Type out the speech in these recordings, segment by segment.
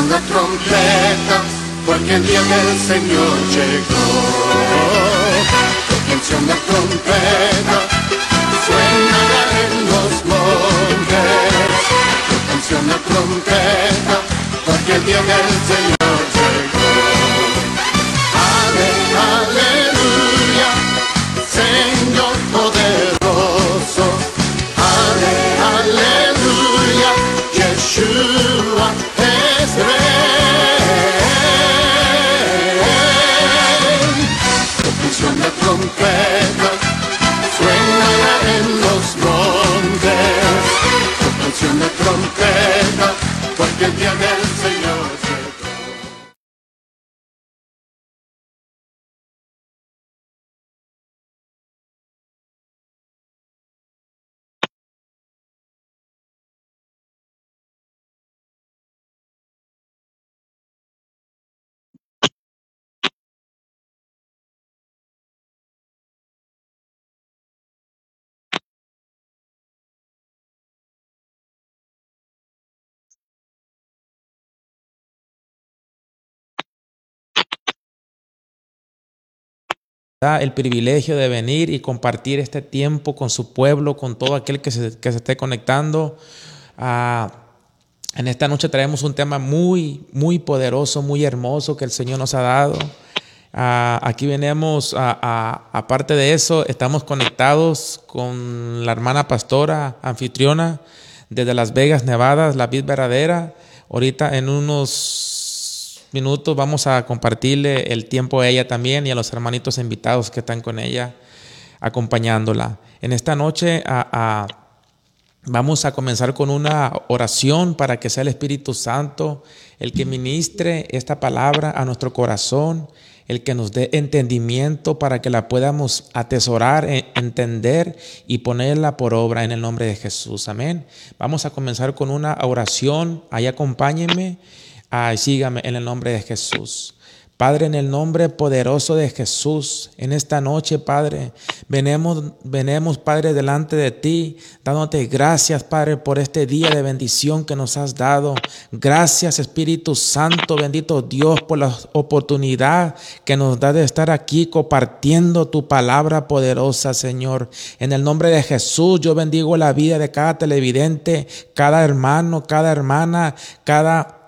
una trompeta, porque el día del Señor llegó. Toquense una trompeta, suénala en los montes, toquense una trompeta, porque el día del Señor da el privilegio de venir y compartir este tiempo con su pueblo, con todo aquel que se, que esté conectando. Ah, en esta noche traemos un tema muy, muy poderoso, muy hermoso que el Señor nos ha dado. Ah, aquí venimos, aparte de eso, estamos conectados con la hermana pastora, anfitriona desde Las Vegas, Nevada, la vid verdadera. Ahorita en unos minutos vamos a compartirle el tiempo a ella también y a los hermanitos invitados que están con ella acompañándola. En esta noche vamos a comenzar con una oración para que sea el Espíritu Santo el que ministre esta palabra a nuestro corazón, el que nos dé entendimiento para que la podamos atesorar, e- entender y ponerla por obra en el nombre de Jesús. Amén. Vamos a comenzar con una oración. Ahí acompáñenme. Ay, sígame en el nombre de Jesús. Padre, en el nombre poderoso de Jesús, en esta noche, Padre, venemos, venemos, Padre, delante de ti, dándote gracias, Padre, por este día de bendición que nos has dado. Gracias, Espíritu Santo, bendito Dios, por la oportunidad que nos da de estar aquí compartiendo tu palabra poderosa, Señor. En el nombre de Jesús, yo bendigo la vida de cada televidente, cada hermano, cada hermana, cada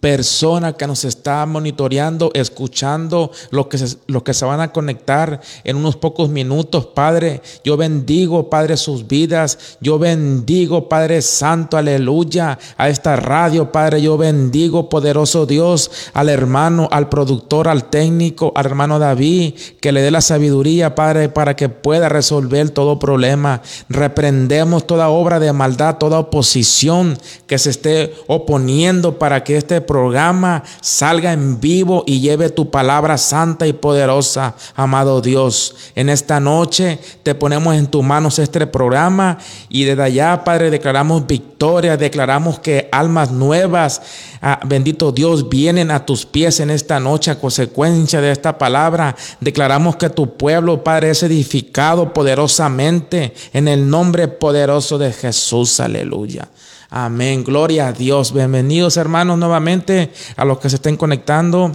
persona que nos está monitoreando, escuchando, lo que, se, lo que se van a conectar en unos pocos minutos, Padre. Yo bendigo, Padre, sus vidas. Yo bendigo, Padre Santo, aleluya, a esta radio, Padre. Yo bendigo, poderoso Dios, al hermano, al productor, al técnico, al hermano David, que le dé la sabiduría, Padre, para que pueda resolver todo problema. Reprendemos toda obra de maldad, toda oposición que se esté oponiendo para que este programa salga en vivo y lleve tu palabra santa y poderosa, amado Dios. En esta noche te ponemos en tus manos este programa y desde allá, Padre, declaramos victoria, declaramos que almas nuevas, ah, bendito Dios, vienen a tus pies en esta noche a consecuencia de esta palabra. Declaramos que tu pueblo, Padre, es edificado poderosamente en el nombre poderoso de Jesús. Aleluya. Amén. Gloria a Dios. Bienvenidos hermanos nuevamente a los que se estén conectando.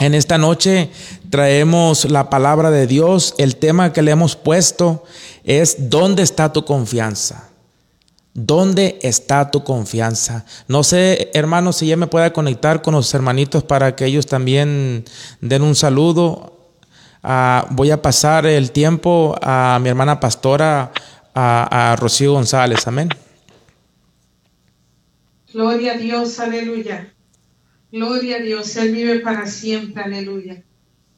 En esta noche traemos la palabra de Dios. El tema que le hemos puesto es ¿dónde está tu confianza? ¿Dónde está tu confianza? No sé, hermanos, si ya me pueda conectar con los hermanitos para que ellos también den un saludo. Ah, voy a pasar el tiempo a mi hermana pastora, a, a Rocío González. Amén. Gloria a Dios, aleluya. Gloria a Dios, Él vive para siempre, aleluya.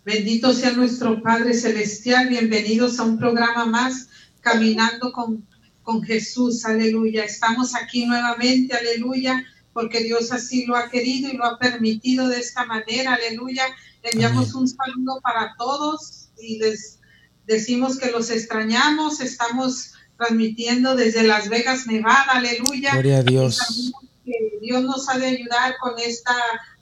Bendito sea nuestro Padre Celestial, bienvenidos a un programa más, Caminando con, con Jesús, aleluya. Estamos aquí nuevamente, aleluya, porque Dios así lo ha querido y lo ha permitido de esta manera, aleluya. Le enviamos un saludo para todos y les decimos que los extrañamos, estamos transmitiendo desde Las Vegas, Nevada, aleluya. Gloria a Dios. Que Dios nos ha de ayudar con esta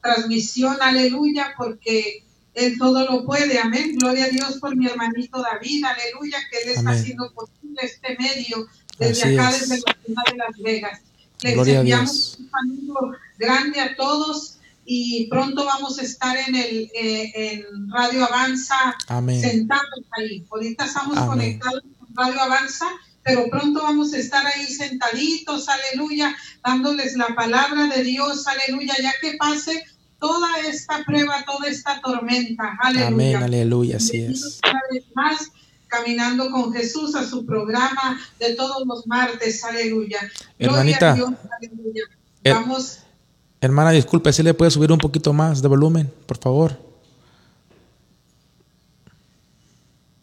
transmisión, aleluya, porque Él todo lo puede, amén. Gloria a Dios por mi hermanito David, aleluya, que Él está Amén. haciendo posible este medio desde acá, desde la ciudad de Las Vegas. Les enviamos un saludo grande a todos y pronto vamos a estar en el eh, en Radio Avanza sentados ahí. Ahorita estamos conectados con Radio Avanza, pero pronto vamos a estar ahí sentaditos, aleluya, dándoles la palabra de Dios, aleluya, ya que pase toda esta prueba, toda esta tormenta, aleluya. Amén, aleluya, así es. Una vez más, caminando con Jesús a su programa de todos los martes, aleluya. Hermanita, Dios, aleluya. Eh, vamos. Hermana, disculpe, si le puede subir un poquito más de volumen, por favor?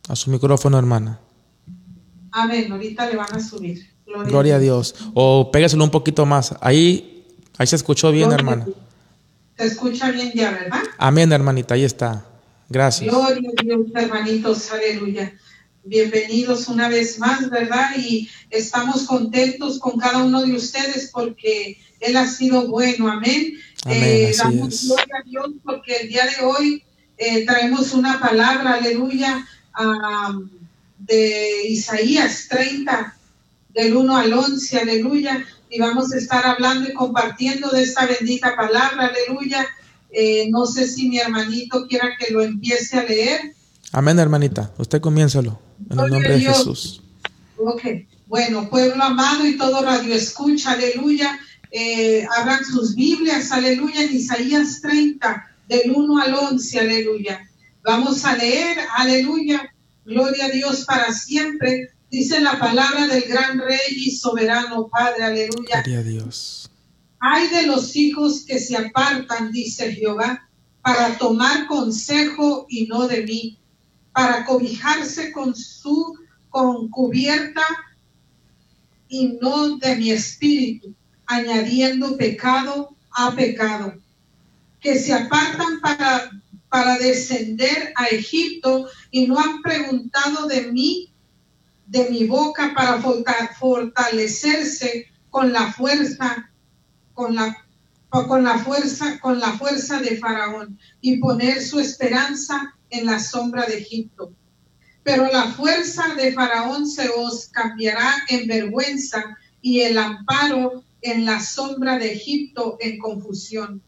A su micrófono, hermana. Amén, ahorita le van a subir. Gloria, a Dios. O pégaselo un poquito más. Ahí, ahí se escuchó bien, hermana. Se escucha bien ya, ¿verdad? Amén, hermanita, ahí está. Gracias. Gloria a Dios, hermanitos, aleluya. Bienvenidos una vez más, ¿verdad? Y estamos contentos con cada uno de ustedes porque Él ha sido bueno, amén. eh, damos gloria a Dios porque el día de hoy eh, traemos una palabra, aleluya, de Isaías 30, del 1 al 11, aleluya. Y vamos a estar hablando y compartiendo de esta bendita palabra, aleluya. Eh, no sé si mi hermanito quiera que lo empiece a leer. Amén, hermanita. Usted comiénzalo. En el nombre de Jesús. Ok. Bueno, pueblo amado y todo radio escucha, aleluya. Eh, abran sus Biblias, aleluya, en Isaías 30, del 1 al 11, aleluya. Vamos a leer, aleluya. Gloria a Dios para siempre. Dice la palabra del gran rey y soberano Padre, aleluya. Gloria a Dios. Hay de los hijos que se apartan, dice Jehová, para tomar consejo y no de mí para cobijarse con su con cubierta y no de mi espíritu, añadiendo pecado a pecado, que se apartan para, para descender a Egipto y no han preguntado de mí, de mi boca, para fortalecerse con la fuerza, con la con la fuerza, con la fuerza de Faraón y poner su esperanza en la sombra de Egipto. Pero la fuerza de Faraón se os cambiará en vergüenza y el amparo en la sombra de Egipto en confusión.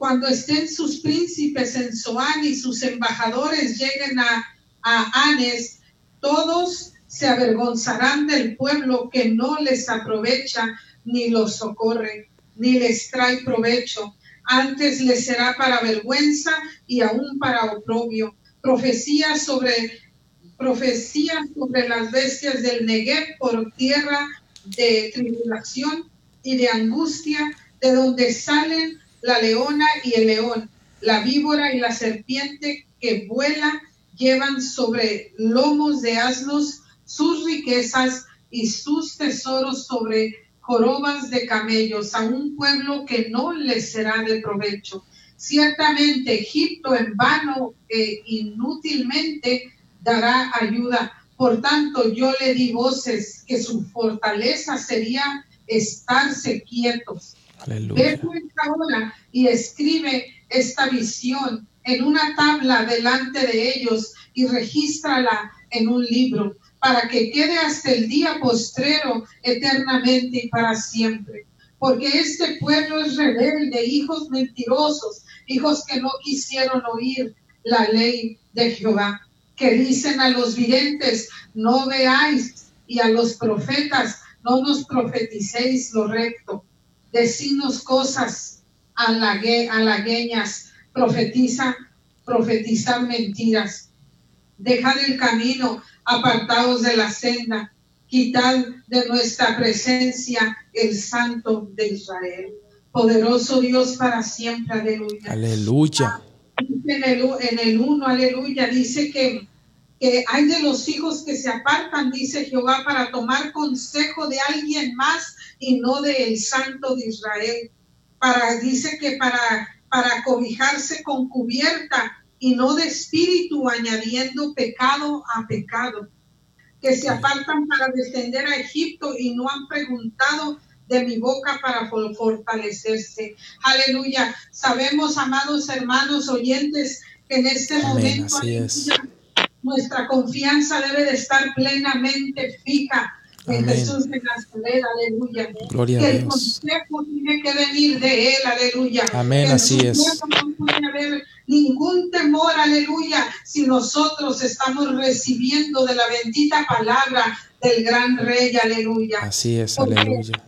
Cuando estén sus príncipes en Zoán y sus embajadores lleguen a, a Anes, todos se avergonzarán del pueblo que no les aprovecha ni los socorre, ni les trae provecho. Antes les será para vergüenza y aún para oprobio profecía sobre profecía sobre las bestias del Negev por tierra de tribulación y de angustia, de donde salen la leona y el león, la víbora y la serpiente que vuela, llevan sobre lomos de asnos sus riquezas y sus tesoros sobre jorobas de camellos, a un pueblo que no les será de provecho. Ciertamente Egipto en vano e inútilmente dará ayuda. Por tanto, yo le di voces que su fortaleza sería estarse quietos. Ve ahora y escribe esta visión en una tabla delante de ellos y regístrala en un libro para que quede hasta el día postrero eternamente y para siempre. Porque este pueblo es rebelde, hijos mentirosos, hijos que no quisieron oír la ley de Jehová, que dicen a los videntes, no veáis, y a los profetas, no nos profeticéis lo recto, decinos cosas halagueñas, profetiza, profetizan mentiras, dejad el camino, apartados de la senda, quitad de nuestra presencia el santo de Israel poderoso Dios para siempre, aleluya. Aleluya. En el, en el uno, aleluya, dice que, que hay de los hijos que se apartan, dice Jehová, para tomar consejo de alguien más y no del santo de Israel. Para, dice que para, para cobijarse con cubierta y no de espíritu, añadiendo pecado a pecado. Que se apartan para descender a Egipto y no han preguntado de mi boca para fortalecerse. Aleluya. Sabemos, amados hermanos oyentes, que en este momento Nuestra confianza debe de estar plenamente fija Amén. Jesús de Nazaret, aleluya. Gloria a que el Dios. consejo tiene que venir de Él, aleluya. Amén, En así es. No puede haber ningún temor, aleluya, si nosotros estamos recibiendo de la bendita palabra del gran rey, aleluya. Así es, Porque aleluya.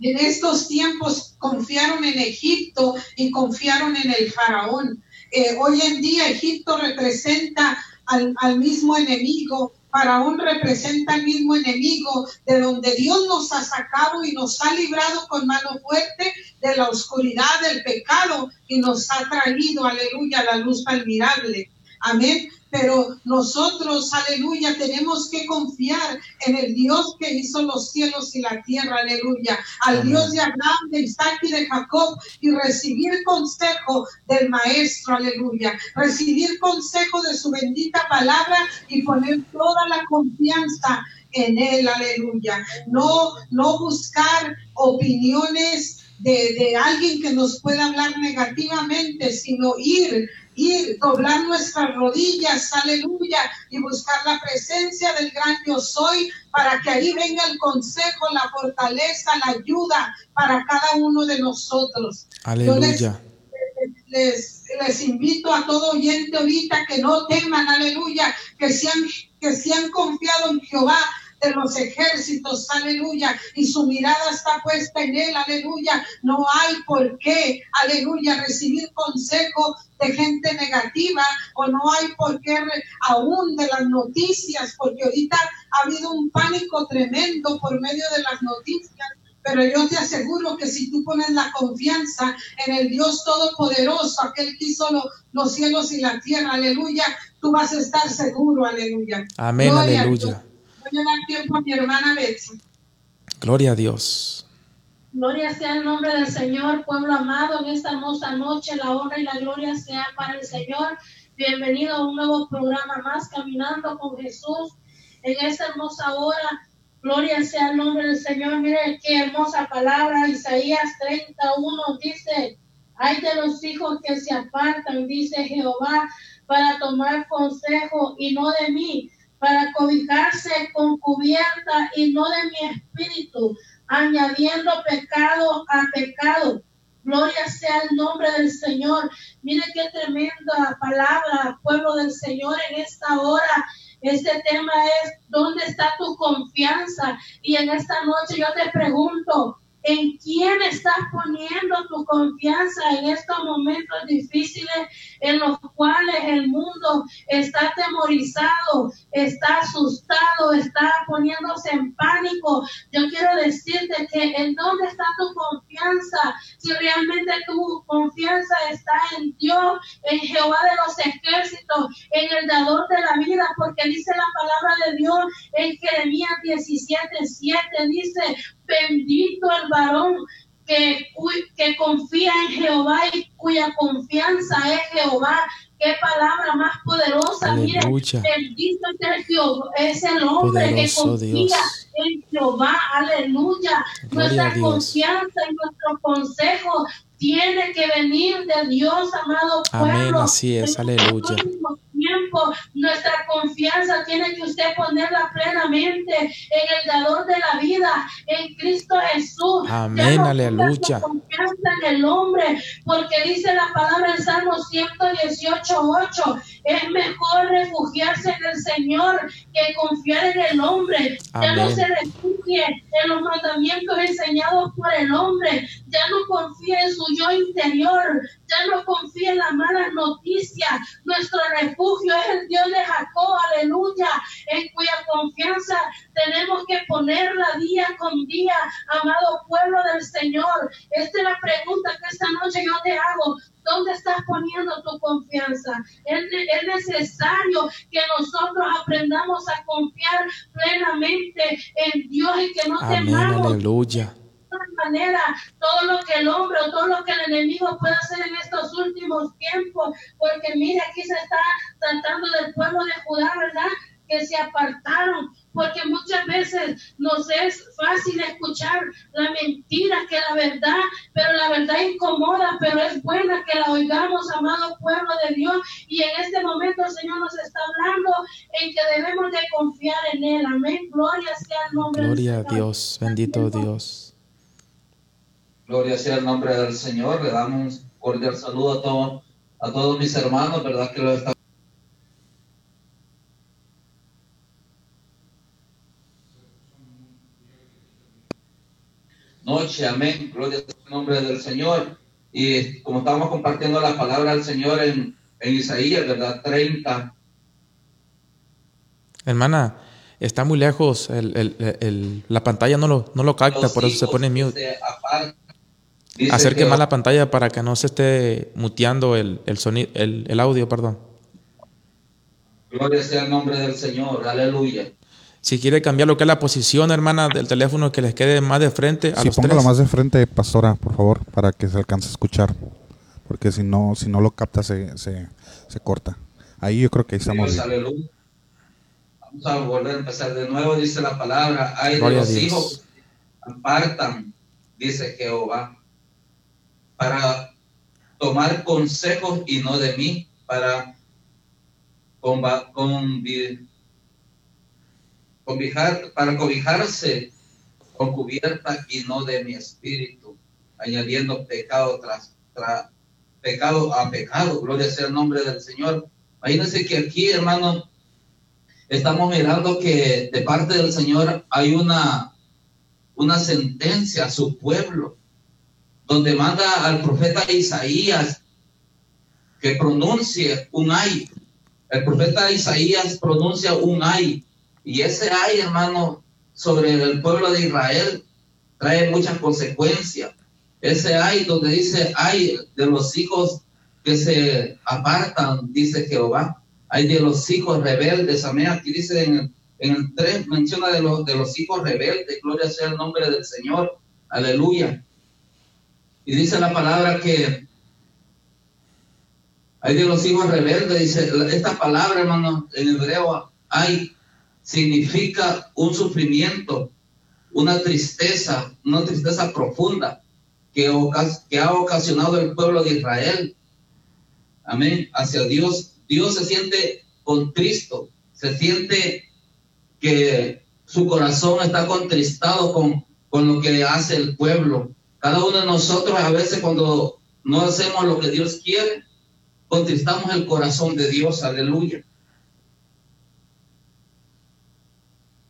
En estos tiempos confiaron en Egipto y confiaron en el faraón. Eh, hoy en día Egipto representa al, al mismo enemigo, Faraón representa al mismo enemigo de donde Dios nos ha sacado y nos ha librado con mano fuerte de la oscuridad del pecado y nos ha traído, aleluya, la luz admirable. Amén. Pero nosotros, aleluya, tenemos que confiar en el Dios que hizo los cielos y la tierra, aleluya. Al Amén. Dios de Abraham, de Isaac y de Jacob y recibir consejo del Maestro, aleluya. Recibir consejo de su bendita palabra y poner toda la confianza en Él, aleluya. No, no buscar opiniones de, de alguien que nos pueda hablar negativamente, sino ir, ir, doblar nuestras rodillas, aleluya, y buscar la presencia del gran yo soy para que ahí venga el consejo, la fortaleza, la ayuda para cada uno de nosotros. Aleluya. les, les invito a todo oyente ahorita que no teman, aleluya, que sean, que sean confiado en Jehová de los ejércitos, aleluya, y su mirada está puesta en él, aleluya. No hay por qué, aleluya, recibir consejo de gente negativa o no hay por qué aún de las noticias, porque ahorita ha habido un pánico tremendo por medio de las noticias. Pero yo te aseguro que si tú pones la confianza en el Dios Todopoderoso, aquel que hizo lo- los cielos y la tierra, aleluya, tú vas a estar seguro, aleluya. Amén, Gloria aleluya. Dios. Voy a dar tiempo a mi hermana Betsy. Gloria a Dios. Gloria sea el nombre del Señor, pueblo amado, en esta hermosa noche, la honra y la gloria sea para el Señor. Bienvenido a un nuevo programa más, Caminando con Jesús. En esta hermosa hora, gloria sea el nombre del Señor. Mire qué hermosa palabra, Isaías 31 dice, hay de los hijos que se apartan, dice Jehová, para tomar consejo y no de mí, para cobijarse con cubierta y no de mi espíritu añadiendo pecado a pecado. Gloria sea el nombre del Señor. Mire qué tremenda palabra, pueblo del Señor, en esta hora. Este tema es, ¿dónde está tu confianza? Y en esta noche yo te pregunto, ¿en quién estás poniendo tu confianza en estos momentos difíciles en los cuales el mundo está atemorizado, está asustado, está poniéndose en pánico? Yo quiero decirte que en dónde está tu confianza, si realmente tu confianza está en Dios, en Jehová de los ejércitos, en el dador de la vida, porque dice la palabra de Dios en Jeremías 17, 7, dice, bendito el varón que, que confía en Jehová y cuya confianza es Jehová. Qué palabra más poderosa, mire, bendito es el, Jehová- es el hombre Poderoso que confía Dios. en Jehová, aleluya. Gloria Nuestra confianza y nuestro consejo tiene que venir de Dios, amado Amén, pueblo. así es, aleluya. Tiempos, nuestra confianza tiene que usted ponerla plenamente en el dador de la vida, en Cristo Jesús. Amén, no aleluya. confianza en el hombre, porque dice la palabra en Salmo 118, 8, es mejor refugiarse en el Señor que confiar en el hombre. Ya no se refugie en los mandamientos enseñados por el hombre, ya no confía en su yo interior, ya no confía en las malas noticias. Nuestro refugio es el Dios de Jacob, aleluya, en cuya confianza tenemos que ponerla día con día, amado pueblo del Señor. Esta es la pregunta que esta noche yo te hago. ¿Dónde estás poniendo tu confianza? Es, es necesario que nosotros aprendamos a confiar plenamente en Dios y que no Amén, temamos aleluya. manera todo lo que el hombre o todo lo que el enemigo puede hacer en estos últimos tiempos, porque mira, aquí se está tratando del pueblo de Judá, ¿verdad? Que se apartaron, porque muchas veces nos es fácil escuchar la mentira que la verdad, pero la verdad incomoda, pero es buena que la oigamos, amado pueblo de Dios. Y en este momento el Señor nos está hablando en que debemos de confiar en Él. Amén. Gloria sea el nombre Gloria a Dios, bendito Dios. Gloria sea el nombre del Señor. Le damos un cordial saludo a todos, a todos mis hermanos, ¿verdad? Que lo están noche, amén. Gloria al nombre del Señor. Y como estamos compartiendo la palabra del Señor en, en Isaías, ¿verdad? 30. Hermana, está muy lejos, el, el, el, la pantalla no lo, no lo capta, por eso se pone mute. Acerque que- más la pantalla para que no se esté muteando el, el, sonido, el, el audio, perdón. Gloria sea el nombre del Señor, aleluya. Si quiere cambiar lo que es la posición, hermana, del teléfono que les quede más de frente a Sí, los póngalo tres. más de frente, pastora, por favor, para que se alcance a escuchar. Porque si no, si no lo capta, se, se, se corta. Ahí yo creo que ahí estamos Dios, bien. aleluya. Vamos a volver a empezar de nuevo, dice la palabra, hay de los Dios. hijos apartan, dice Jehová, para tomar consejos y no de mí, para comba- convi- cobijar, para cobijarse con cubierta y no de mi espíritu, añadiendo pecado tras, pecado a pecado. Gloria sea el nombre del Señor. Imagínense que aquí, hermano, estamos mirando que de parte del Señor hay una, una sentencia a su pueblo, donde manda al profeta Isaías que pronuncie un ay. El profeta Isaías pronuncia un ay. Y ese ay, hermano, sobre el pueblo de Israel trae muchas consecuencias. Ese ay donde dice ay de los hijos que se apartan, dice Jehová. Hay de los hijos rebeldes, amén. Aquí dice en el, en el 3, menciona de los, de los hijos rebeldes, gloria sea el nombre del Señor, aleluya. Y dice la palabra que hay de los hijos rebeldes, dice esta palabra, hermano, en hebreo, hay, significa un sufrimiento, una tristeza, una tristeza profunda que, que ha ocasionado el pueblo de Israel. Amén, hacia Dios. Dios se siente contristo, se siente que su corazón está contristado con, con lo que hace el pueblo. Cada uno de nosotros a veces cuando no hacemos lo que Dios quiere, contristamos el corazón de Dios, aleluya.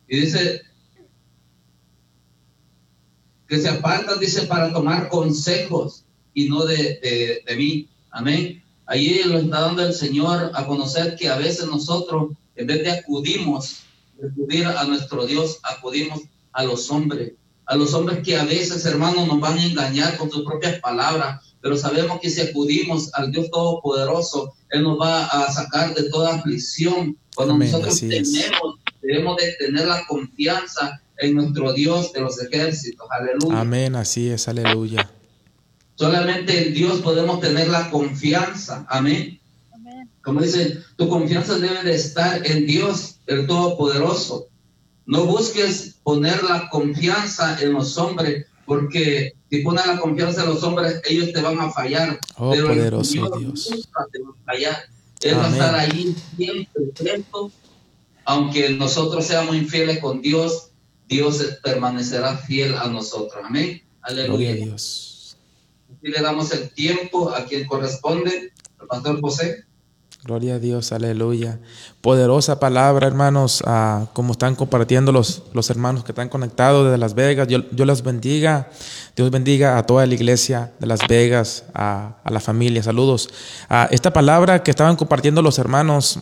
Y dice que se apartan, dice, para tomar consejos y no de, de, de mí. Amén. Allí lo está dando el Señor a conocer que a veces nosotros, en vez de acudimos, de acudir a nuestro Dios, acudimos a los hombres. A los hombres que a veces, hermanos, nos van a engañar con sus propias palabras, pero sabemos que si acudimos al Dios Todopoderoso, Él nos va a sacar de toda aflicción. Cuando Amén, nosotros tenemos, debemos de tener la confianza en nuestro Dios de los ejércitos. Aleluya. Amén, así es, aleluya. Solamente en Dios podemos tener la confianza. Amén. Como dice, tu confianza debe de estar en Dios, el Todopoderoso. No busques poner la confianza en los hombres, porque si pones la confianza en los hombres, ellos te van a fallar. Oh, Pero poderoso Dios. nunca te va a fallar. Él va a Amén. estar ahí siempre presto. Aunque nosotros seamos infieles con Dios, Dios permanecerá fiel a nosotros. Amén. Gloria Aleluya. a Dios. Y le damos el tiempo a quien corresponde, al pastor José. Gloria a Dios, aleluya. Poderosa palabra, hermanos, ah, como están compartiendo los, los hermanos que están conectados desde Las Vegas. Yo, yo los bendiga. Dios bendiga a toda la iglesia de Las Vegas, a, a la familia. Saludos. Ah, esta palabra que estaban compartiendo los hermanos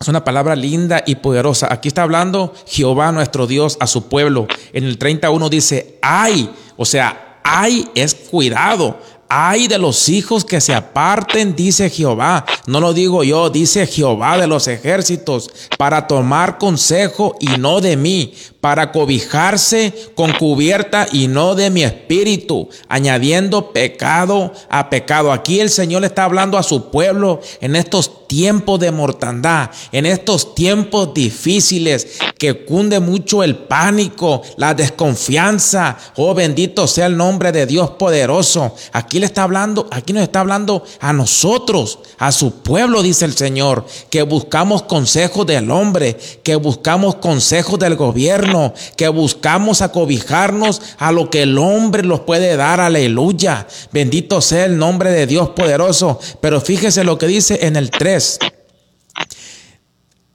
es una palabra linda y poderosa. Aquí está hablando Jehová nuestro Dios a su pueblo. En el 31 dice, ay, o sea, ay es cuidado. Ay de los hijos que se aparten, dice Jehová. No lo digo yo, dice Jehová de los ejércitos, para tomar consejo y no de mí, para cobijarse con cubierta y no de mi espíritu, añadiendo pecado a pecado. Aquí el Señor está hablando a su pueblo en estos tiempos de mortandad, en estos tiempos difíciles que cunde mucho el pánico, la desconfianza. Oh, bendito sea el nombre de Dios poderoso. Aquí le está hablando, aquí nos está hablando a nosotros, a su pueblo, dice el Señor, que buscamos consejos del hombre, que buscamos consejos del gobierno, que buscamos acobijarnos a lo que el hombre nos puede dar. Aleluya. Bendito sea el nombre de Dios poderoso. Pero fíjese lo que dice en el 3. Yes.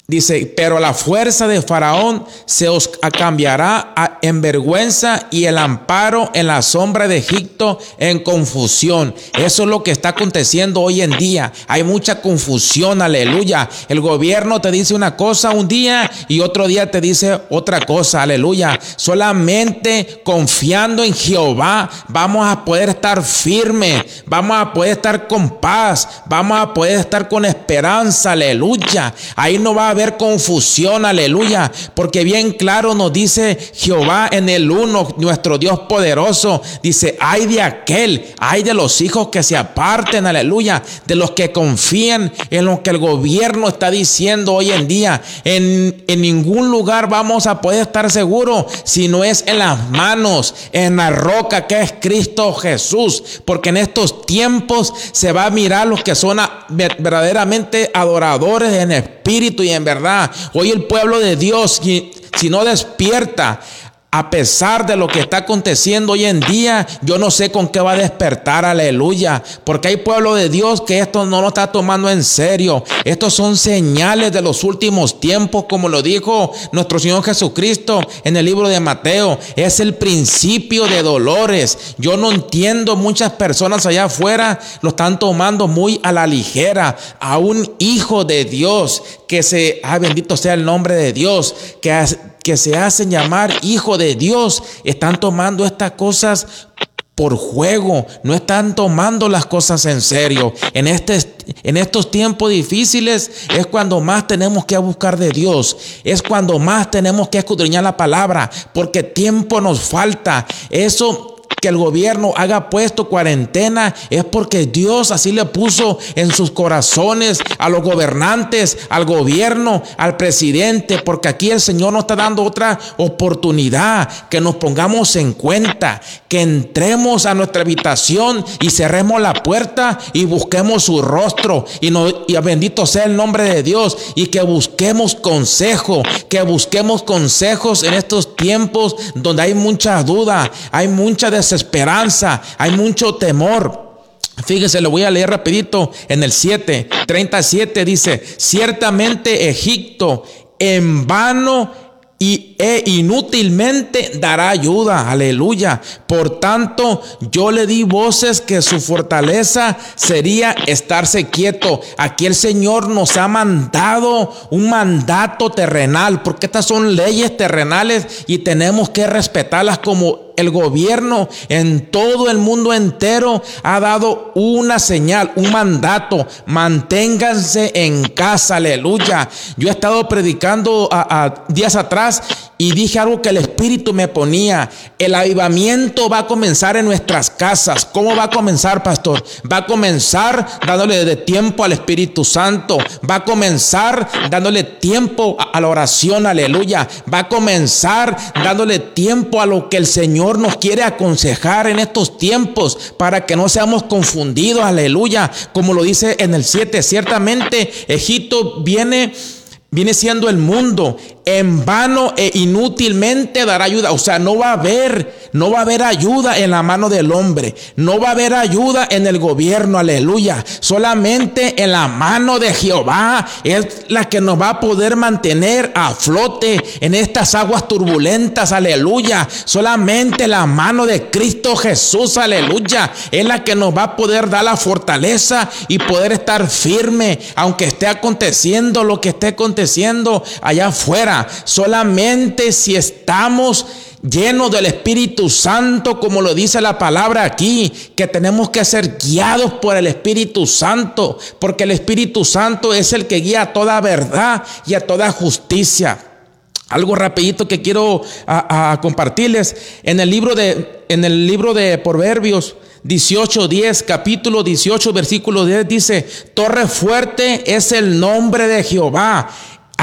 Dice, pero la fuerza de Faraón se os cambiará en vergüenza y el amparo en la sombra de Egipto en confusión. Eso es lo que está aconteciendo hoy en día. Hay mucha confusión, aleluya. El gobierno te dice una cosa un día y otro día te dice otra cosa, aleluya. Solamente confiando en Jehová vamos a poder estar firmes, vamos a poder estar con paz, vamos a poder estar con esperanza, aleluya. Ahí no va a haber confusión, aleluya, porque bien claro nos dice Jehová en el uno, nuestro Dios poderoso, dice, hay de aquel, hay de los hijos que se aparten, aleluya, de los que confían en lo que el gobierno está diciendo hoy en día. En, en ningún lugar vamos a poder estar seguros si no es en las manos, en la roca que es Cristo Jesús, porque en estos tiempos se va a mirar los que son verdaderamente adoradores en espíritu y en verdad. Hoy el pueblo de Dios, si no despierta a pesar de lo que está aconteciendo hoy en día, yo no sé con qué va a despertar, aleluya. Porque hay pueblo de Dios que esto no lo está tomando en serio. Estos son señales de los últimos tiempos, como lo dijo nuestro Señor Jesucristo en el libro de Mateo. Es el principio de dolores. Yo no entiendo, muchas personas allá afuera lo están tomando muy a la ligera. A un hijo de Dios que se, ah, bendito sea el nombre de Dios, que que se hacen llamar hijo de Dios están tomando estas cosas por juego, no están tomando las cosas en serio. En, este, en estos tiempos difíciles es cuando más tenemos que buscar de Dios, es cuando más tenemos que escudriñar la palabra, porque tiempo nos falta. Eso que el gobierno haga puesto cuarentena es porque Dios así le puso en sus corazones a los gobernantes, al gobierno, al presidente, porque aquí el Señor nos está dando otra oportunidad, que nos pongamos en cuenta, que entremos a nuestra habitación y cerremos la puerta y busquemos su rostro y, bendito sea el nombre de Dios y que busquemos consejo, que busquemos consejos en estos tiempos donde hay mucha duda, hay mucha desesperanza, hay mucho temor. Fíjese, lo voy a leer rapidito en el 7, 37 dice, ciertamente Egipto en vano y e inútilmente dará ayuda. Aleluya. Por tanto, yo le di voces que su fortaleza sería estarse quieto. Aquí el Señor nos ha mandado un mandato terrenal, porque estas son leyes terrenales y tenemos que respetarlas como el gobierno en todo el mundo entero ha dado una señal, un mandato. Manténganse en casa, aleluya. Yo he estado predicando a, días atrás y dije algo que el Espíritu me ponía. El avivamiento va a comenzar en nuestras casas. ¿Cómo va a comenzar, pastor? Va a comenzar dándole de tiempo al Espíritu Santo. Va a comenzar dándole tiempo a la oración, aleluya. Va a comenzar dándole tiempo a lo que el Señor nos quiere aconsejar en estos tiempos para que no seamos confundidos, aleluya. Como lo dice en el 7, ciertamente Egipto viene viene siendo el mundo en vano e inútilmente dará ayuda. O sea, no va a haber, no va a haber ayuda en la mano del hombre. No va a haber ayuda en el gobierno, aleluya. Solamente en la mano de Jehová es la que nos va a poder mantener a flote en estas aguas turbulentas, aleluya. Solamente la mano de Cristo Jesús, aleluya. Es la que nos va a poder dar la fortaleza y poder estar firme, aunque esté aconteciendo lo que esté aconteciendo allá afuera solamente si estamos llenos del Espíritu Santo, como lo dice la palabra aquí, que tenemos que ser guiados por el Espíritu Santo, porque el Espíritu Santo es el que guía a toda verdad y a toda justicia. Algo rapidito que quiero a, compartirles en el libro de en el libro de Proverbios 18, 10, capítulo 18, versículo 10 dice, Torre fuerte es el nombre de Jehová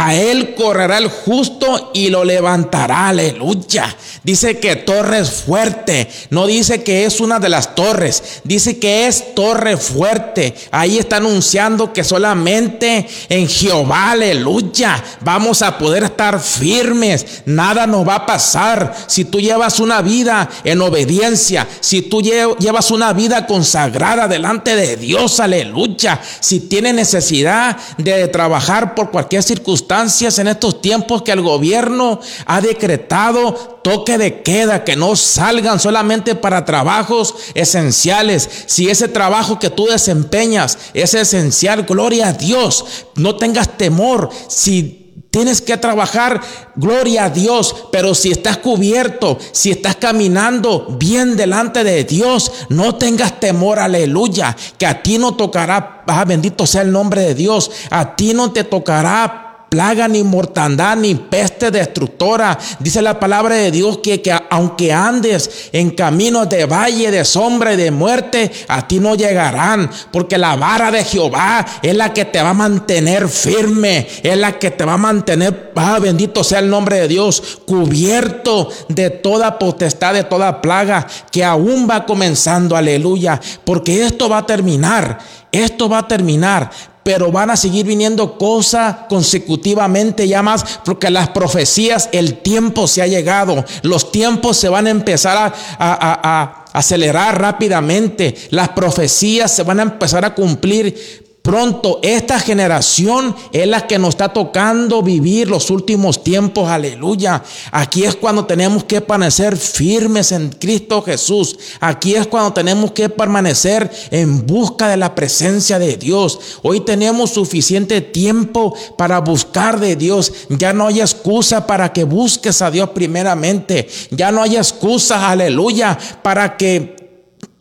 a él correrá el justo y lo levantará. Aleluya. Dice que torre es fuerte. No dice que es una de las torres. Dice que es torre fuerte. Ahí está anunciando que solamente en Jehová, aleluya, vamos a poder estar firmes. Nada nos va a pasar. Si tú llevas una vida en obediencia, si tú llevas una vida consagrada delante de Dios, aleluya. Si tienes necesidad de trabajar por cualquier circunstancia, en estos tiempos que el gobierno ha decretado toque de queda, que no salgan solamente para trabajos esenciales. Si ese trabajo que tú desempeñas es esencial, gloria a Dios, no tengas temor. Si Tienes que trabajar, gloria a Dios, pero si estás cubierto, si estás caminando bien delante de Dios, no tengas temor, aleluya, que a ti no tocará, ah, bendito sea el nombre de Dios, a ti no te tocará plaga, ni mortandad, ni peste destructora. Dice la palabra de Dios que, que aunque andes en caminos de valle, de sombra y de muerte, a ti no llegarán. Porque la vara de Jehová es la que te va a mantener firme, es la que te va a mantener, ah, bendito sea el nombre de Dios, cubierto de toda potestad, de toda plaga que aún va comenzando, aleluya. Porque esto va a terminar, esto va a terminar pero van a seguir viniendo cosas consecutivamente ya más, porque las profecías, el tiempo se ha llegado, los tiempos se van a empezar a, a acelerar rápidamente, las profecías se van a empezar a cumplir Pronto esta generación es la que nos está tocando vivir los últimos tiempos, aleluya. Aquí es cuando tenemos que permanecer firmes en Cristo Jesús. Aquí es cuando tenemos que permanecer en busca de la presencia de Dios. Hoy tenemos suficiente tiempo para buscar de Dios. Ya no hay excusa para que busques a Dios primeramente. Ya no hay excusa, aleluya, para que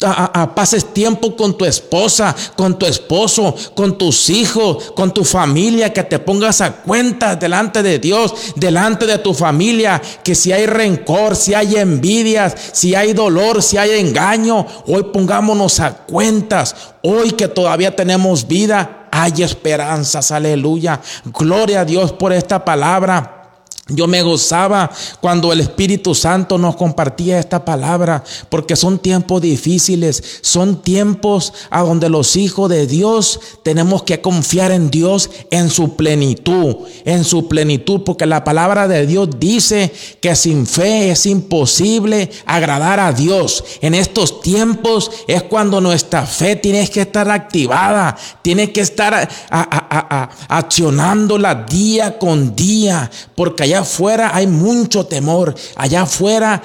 a, pases tiempo con tu esposa, con tu esposo, con tus hijos, con tu familia, que te pongas a cuenta delante de Dios, delante de tu familia, que si hay rencor, si hay envidias, si hay dolor, si hay engaño, hoy pongámonos a cuentas, hoy que todavía tenemos vida, hay esperanzas, aleluya, gloria a Dios por esta palabra. Yo me gozaba cuando el Espíritu Santo nos compartía esta palabra, porque son tiempos difíciles, son tiempos a donde los hijos de Dios tenemos que confiar en Dios en su plenitud, en su plenitud, porque la palabra de Dios dice que sin fe es imposible agradar a Dios. En estos tiempos es cuando nuestra fe tiene que estar activada, tiene que estar accionándola día con día, porque allá afuera hay mucho temor, allá afuera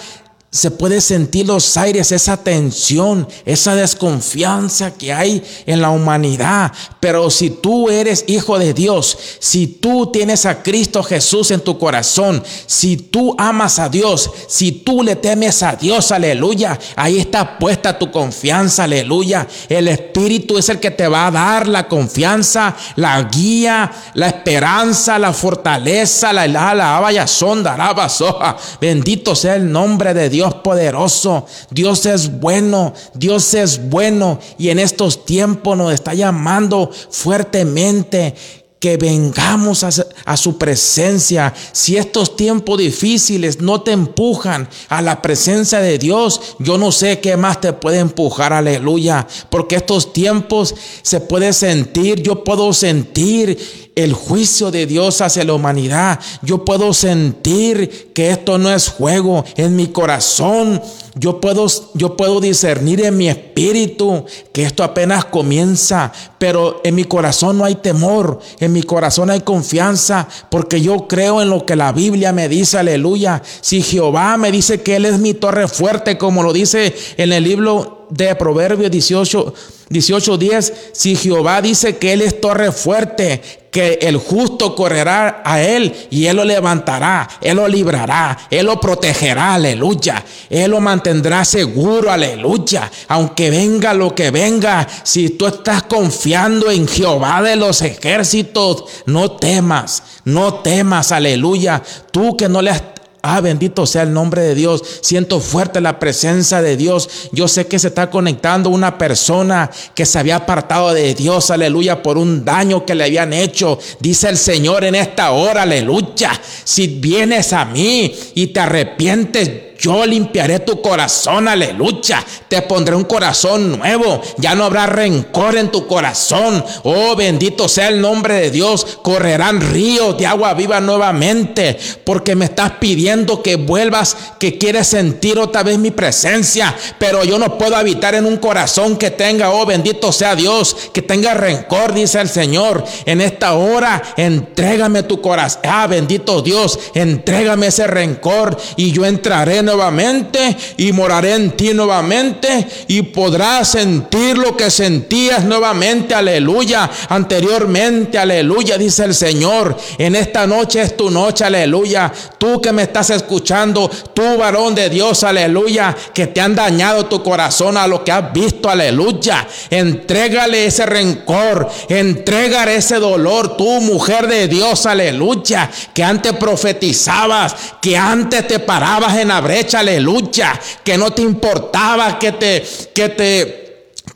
se puede sentir los aires, esa tensión, esa desconfianza que hay en la humanidad. Pero si tú eres hijo de Dios, si tú tienes a Cristo Jesús en tu corazón, si tú amas a Dios, si tú le temes a Dios, aleluya, ahí está puesta tu confianza, aleluya. El Espíritu es el que te va a dar la confianza, la guía, la esperanza, la fortaleza, la la, la, vaya sonda, la soja. Bendito sea el nombre de Dios. Dios poderoso, Dios es bueno, Dios es bueno y en estos tiempos nos está llamando fuertemente que vengamos a, su presencia. Si estos tiempos difíciles no te empujan a la presencia de Dios, yo no sé qué más te puede empujar, aleluya. Porque estos tiempos se puede sentir, yo puedo sentir el juicio de Dios hacia la humanidad. Yo puedo sentir que esto no es juego en mi corazón. Yo puedo, yo puedo discernir en mi espíritu que esto apenas comienza, pero en mi corazón no hay temor, en mi corazón hay confianza, porque yo creo en lo que la Biblia me dice, aleluya. Si Jehová me dice que Él es mi torre fuerte, como lo dice en el libro de Proverbios 18, 18:10, si Jehová dice que Él es torre fuerte, que el justo correrá a Él y Él lo levantará, Él lo librará, Él lo protegerá, aleluya. Él lo mantendrá seguro, aleluya. Aunque venga lo que venga, si tú estás confiando en Jehová de los ejércitos, no temas, no temas, aleluya. Tú que no le has Ah, bendito sea el nombre de Dios. Siento fuerte la presencia de Dios. Yo sé que se está conectando una persona que se había apartado de Dios, aleluya, por un daño que le habían hecho. Dice el Señor en esta hora, aleluya. Si vienes a mí y te arrepientes, yo limpiaré tu corazón, aleluya. Te pondré un corazón nuevo. Ya no habrá rencor en tu corazón. Oh, bendito sea el nombre de Dios. Correrán ríos de agua viva nuevamente. Porque me estás pidiendo que vuelvas, que quieres sentir otra vez mi presencia. Pero yo no puedo habitar en un corazón que tenga, oh, bendito sea Dios, que tenga rencor, dice el Señor. En esta hora, entrégame tu corazón. Ah, bendito Dios, entrégame ese rencor y yo entraré en nuevamente y moraré en ti nuevamente y podrás sentir lo que sentías nuevamente, aleluya, anteriormente, aleluya, dice el Señor. En esta noche es tu noche, aleluya. Tú que me estás escuchando, tú varón de Dios, aleluya, que te han dañado tu corazón a lo que has visto, aleluya. Entrégale ese rencor, entrégale ese dolor, tú mujer de Dios, aleluya, que antes profetizabas, que antes te parabas en abre aleluya, que no te importaba que te, que te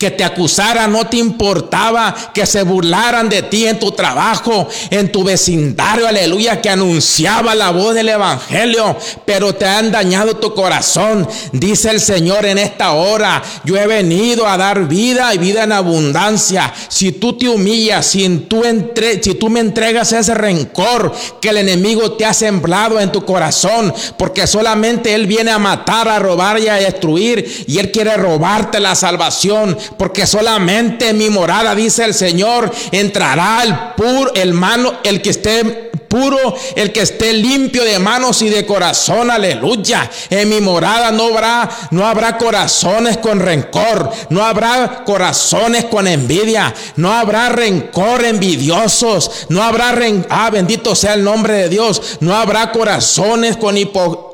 que te acusaran, no te importaba que se burlaran de ti en tu trabajo, en tu vecindario, aleluya, que anunciaba la voz del Evangelio, pero te han dañado tu corazón. Dice el Señor en esta hora, yo he venido a dar vida y vida en abundancia. Si tú te humillas, si tú, si tú me entregas ese rencor que el enemigo te ha sembrado en tu corazón, porque solamente Él viene a matar, a robar y a destruir, y Él quiere robarte la salvación porque solamente en mi morada, dice el Señor, entrará el puro, el mano, el que esté puro, el que esté limpio de manos y de corazón, aleluya. En mi morada no habrá, no habrá corazones con rencor, no habrá corazones con envidia, no habrá rencor envidiosos, no habrá rencor, ah, bendito sea el nombre de Dios, no habrá corazones con hipocresía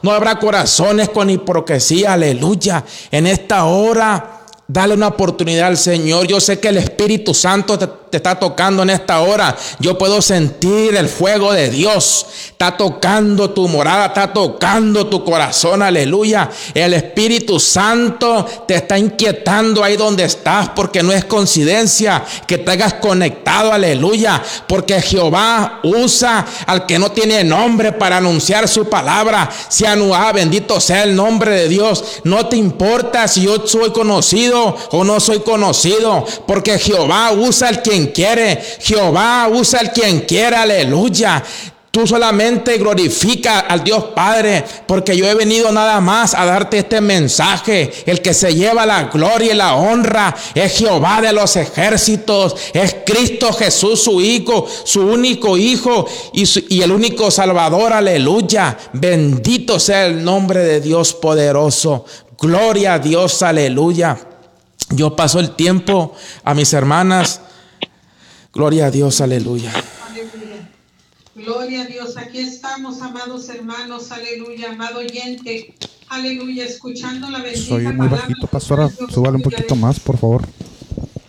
no habrá corazones con hipocresía, aleluya. En esta hora Dale una oportunidad al Señor. Yo sé que el Espíritu Santo te, está tocando en esta hora. Yo puedo sentir el fuego de Dios. Está tocando tu morada, está tocando tu corazón. Aleluya. El Espíritu Santo te está inquietando ahí donde estás porque no es coincidencia que te hayas conectado. Aleluya. Porque Jehová usa al que no tiene nombre para anunciar su palabra. Si ah, bendito sea el nombre de Dios. No te importa si yo soy conocido o no soy conocido, porque Jehová usa el quien quiere, Jehová usa el quien quiere, aleluya. Tú solamente glorifica al Dios Padre, porque yo he venido nada más a darte este mensaje. El que se lleva la gloria y la honra es Jehová de los ejércitos, es Cristo Jesús, su Hijo, su único Hijo y el único Salvador. Aleluya. Bendito sea el nombre de Dios poderoso. Gloria a Dios, aleluya. Yo paso el tiempo a mis hermanas. Gloria a Dios, aleluya. Aleluya. Gloria a Dios. Aquí estamos, amados hermanos. Aleluya, amado oyente. Aleluya, escuchando la bendita Soy muy bajito, pastora. Súbale un poquito más, por favor.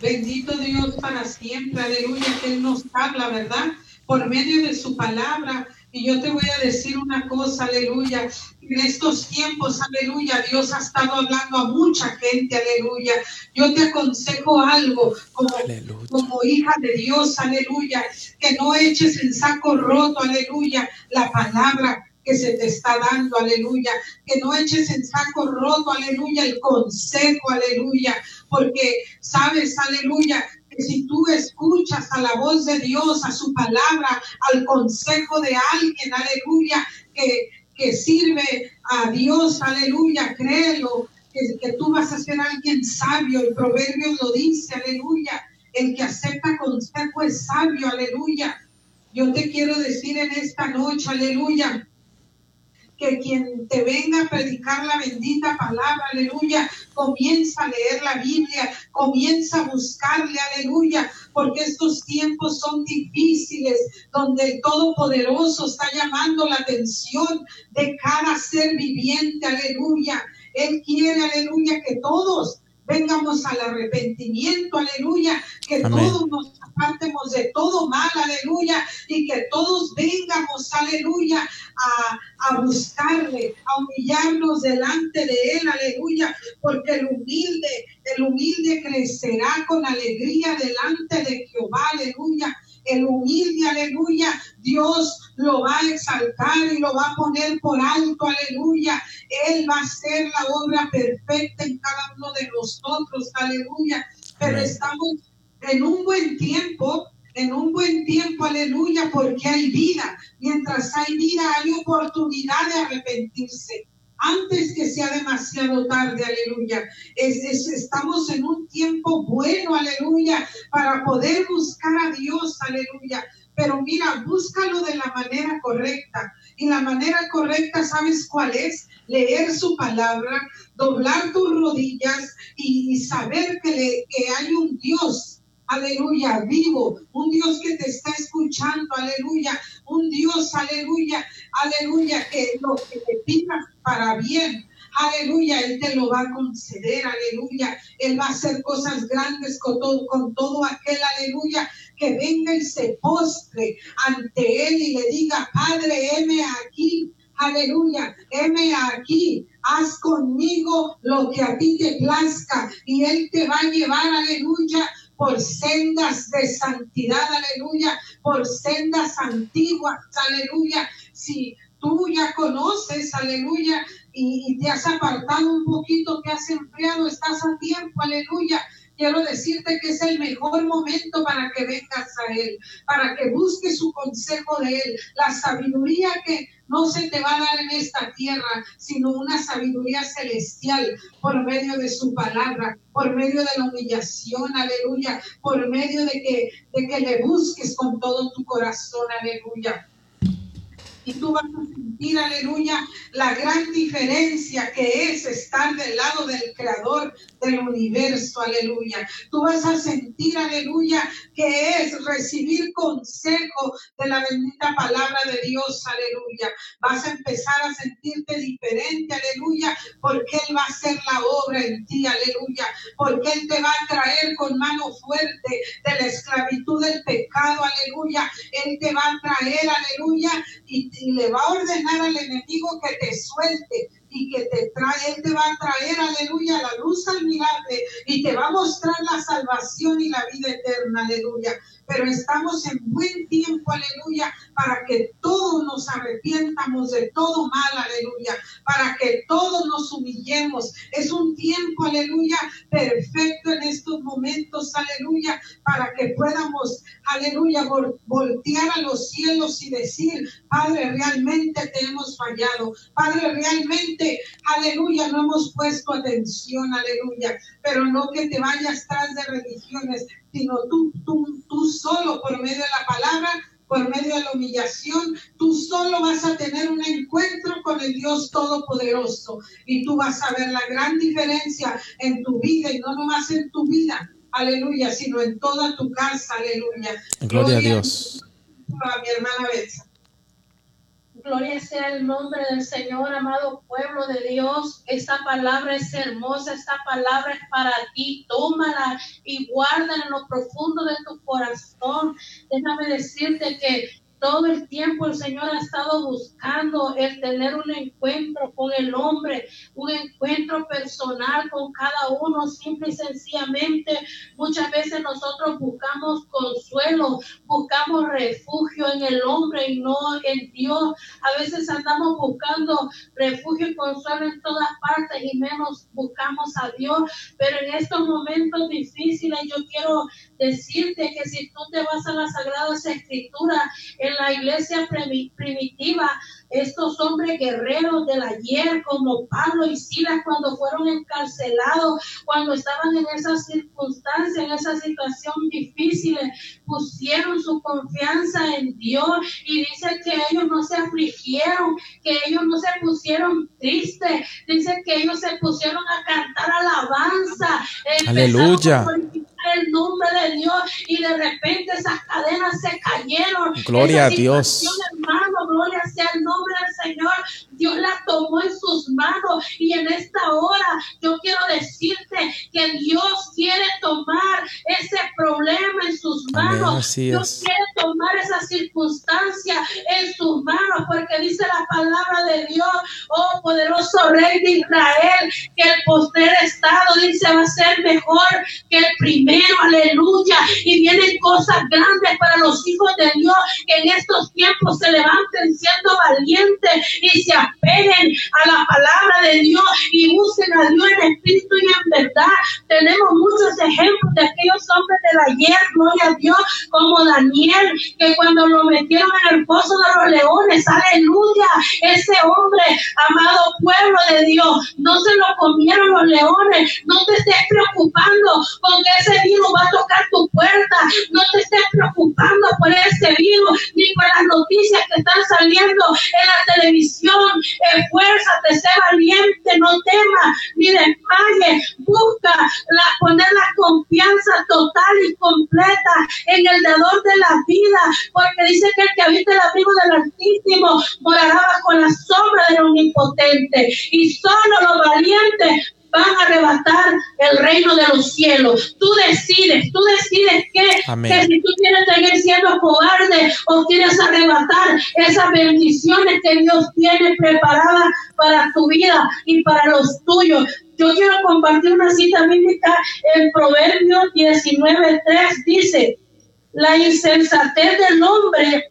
Bendito Dios para siempre. Aleluya, que Él nos habla, ¿verdad? Por medio de su palabra. Y yo te voy a decir una cosa, aleluya. En estos tiempos, aleluya, Dios ha estado hablando a mucha gente, aleluya. Yo te aconsejo algo como, como hija de Dios, aleluya, que no eches en saco roto, aleluya, la palabra que se te está dando, aleluya, que no eches en saco roto, aleluya, el consejo, aleluya, porque sabes, aleluya, si tú escuchas a la voz de Dios, a su palabra, al consejo de alguien, aleluya, que, que sirve a Dios, aleluya, créelo, que, que tú vas a ser alguien sabio. El proverbio lo dice, aleluya. El que acepta consejo es sabio, aleluya. Yo te quiero decir en esta noche, aleluya, que quien te venga a predicar la bendita palabra, aleluya, comienza a leer la Biblia, comienza a buscarle, aleluya, porque estos tiempos son difíciles, donde el Todopoderoso está llamando la atención de cada ser viviente, aleluya. Él quiere, aleluya, que todos vengamos al arrepentimiento, aleluya, que Amén. todos nos apartemos de todo mal, aleluya, y que todos vengamos, aleluya, a, a buscarle, a humillarnos delante de él, aleluya, porque el humilde, el humilde crecerá con alegría delante de Jehová, aleluya. El humilde, aleluya, Dios lo va a exaltar y lo va a poner por alto, aleluya. Él va a hacer la obra perfecta en cada uno de nosotros, aleluya. Pero estamos en un buen tiempo, en un buen tiempo, aleluya, porque hay vida. Mientras hay vida, hay oportunidad de arrepentirse. Antes que sea demasiado tarde, aleluya. Es, es- estamos en un tiempo bueno, aleluya, para poder buscar a Dios, aleluya. Pero mira, búscalo de la manera correcta. Y la manera correcta, ¿sabes cuál es? Leer su palabra, doblar tus rodillas y, y saber que, le- que hay un Dios aleluya, vivo, un Dios que te está escuchando, aleluya, un Dios, aleluya, aleluya, que lo que te pidas para bien, aleluya, Él te lo va a conceder, aleluya, Él va a hacer cosas grandes con todo, con todo aquel, aleluya, que venga y se postre ante Él y le diga, Padre, heme aquí, Aleluya, heme aquí, haz conmigo lo que a ti te plazca y Él te va a llevar, aleluya, por sendas de santidad, aleluya, por sendas antiguas, aleluya. Si tú ya conoces, aleluya, y, y te has apartado un poquito, te has enfriado, estás a tiempo, aleluya. Quiero decirte que es el mejor momento para que vengas a Él, para que busques su consejo de Él, la sabiduría que no se te va a dar en esta tierra, sino una sabiduría celestial por medio de su palabra, por medio de la humillación, aleluya, por medio de que, de que le busques con todo tu corazón, aleluya. Y tú vas a sentir, aleluya, la gran diferencia que es estar del lado del creador del universo, aleluya. Tú vas a sentir, aleluya, que es recibir consejo de la bendita palabra de Dios, aleluya. Vas a empezar a sentirte diferente, aleluya, porque Él va a hacer la obra en ti, aleluya, porque Él te va a traer con mano fuerte de la esclavitud del pecado, aleluya. Él te va a traer, aleluya, y, y le va a ordenar al enemigo que te suelte y que te trae, Él te va a traer, aleluya, la luz admirable y te va a mostrar la salvación y la vida eterna, aleluya. Pero estamos en buen tiempo, aleluya, para que todos nos arrepientamos de todo mal, aleluya, para que todos nos humillemos. Es un tiempo, aleluya, perfecto en estos momentos, aleluya, para que podamos, aleluya, vol- voltear a los cielos y decir, Padre, realmente te hemos fallado. Padre, realmente, aleluya, no hemos puesto atención, aleluya, pero no que te vayas tras de religiones, sino tú, tú, tú solo por medio de la palabra, por medio de la humillación, tú solo vas a tener un encuentro con el Dios Todopoderoso y tú vas a ver la gran diferencia en tu vida y no nomás en tu vida, aleluya, sino en toda tu casa, aleluya. Gloria a Dios. A mi hermana Betsa. Gloria sea el nombre del Señor, amado pueblo de Dios. Esta palabra es hermosa, esta palabra es para ti. Tómala y guárdala en lo profundo de tu corazón. Déjame decirte que todo el tiempo el Señor ha estado buscando el tener un encuentro con el hombre, un encuentro personal con cada uno, simple y sencillamente. Muchas veces nosotros buscamos consuelo, buscamos refugio en el hombre y no en Dios. A veces andamos buscando refugio y consuelo en todas partes y menos buscamos a Dios. Pero en estos momentos difíciles yo quiero decirte que si tú te vas a las Sagradas Escrituras, en la iglesia primi- primitiva, estos hombres guerreros del ayer, como Pablo y Silas, cuando fueron encarcelados, cuando estaban en esas circunstancias, en esa situación difícil, pusieron su confianza en Dios y dice que ellos no se afligieron, que ellos no se pusieron tristes, dice que ellos se pusieron a cantar alabanza, empezaron Aleluya. glorificar el nombre de Dios y de repente esas cadenas se cayeron. Gloria a Dios. hermano, gloria sea el nombre del Señor. Dios la tomó en sus manos y en esta hora yo quiero decirte que Dios quiere tomar ese problema en sus manos. Dios quiere esa circunstancia en sus manos porque dice la palabra de Dios, oh poderoso rey de Israel, que el postrer estado dice va a ser mejor que el primero, aleluya. Y vienen cosas grandes para los hijos de Dios que en estos tiempos se levanten siendo valientes y se apeguen a la palabra de Dios y busquen a Dios en espíritu y en verdad. Tenemos muchos ejemplos de aquellos hombres del ayer, gloria a Dios, como Daniel, que cuando lo metieron en el pozo de los leones, aleluya, ese hombre, amado pueblo de Dios, no se lo comieron los leones, no te estés preocupando con que ese virus va a tocar tu puerta, no te estés preocupando por ese virus, ni por las noticias que están saliendo en la televisión, esfuérzate, sé valiente, no temas, ni desmayes, busca la, poner la confianza total y completa en el dador de la vida, porque dice que el que habita el abrigo del Altísimo morará bajo la sombra del Omnipotente, y solo los valientes van a arrebatar el reino de los cielos. Tú decides, tú decides que, que si tú quieres seguir siendo cobarde o quieres arrebatar esas bendiciones que Dios tiene preparadas para tu vida y para los tuyos. Yo quiero compartir una cita bíblica en Proverbios 19.3. Dice, la insensatez del hombre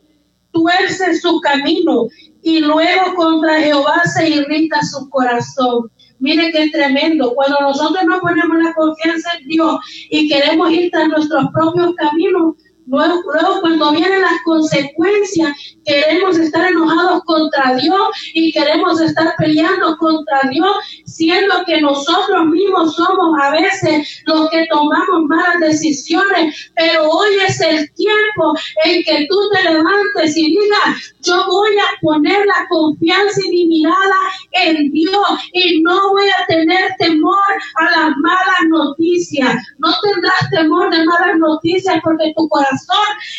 tuerce su camino y luego contra Jehová se irrita su corazón. Mire qué tremendo. Cuando nosotros no ponemos la confianza en Dios y queremos ir a nuestros propios caminos, luego, luego cuando vienen las consecuencias, queremos estar enojados contra Dios y queremos estar peleando contra Dios, siendo que nosotros mismos somos a veces los que tomamos malas decisiones. Pero hoy es el tiempo en que tú te levantes y digas, yo voy a poner la confianza y mi mirada en Dios y no voy a tener temor a las malas noticias. No tendrás temor de malas noticias porque tu corazón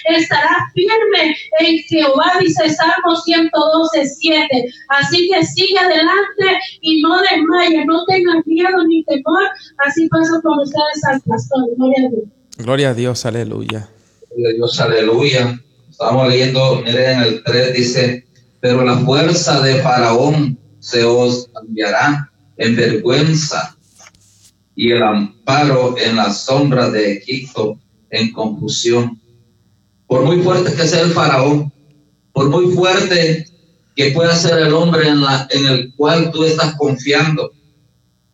estará firme en Jehová dice Salmo 112, 7. Así que sigue adelante y no desmayes, no tengas miedo ni temor. Así pasa con ustedes al pastor. Gloria a Dios. Gloria a Dios, aleluya. Gloria a Dios, aleluya. Estamos leyendo, miren en el 3 dice, pero la fuerza de Faraón se os cambiará en vergüenza y el amparo en la sombra de Egipto en confusión. Por muy fuerte que sea el faraón, por muy fuerte que pueda ser el hombre en, la, en el cual tú estás confiando,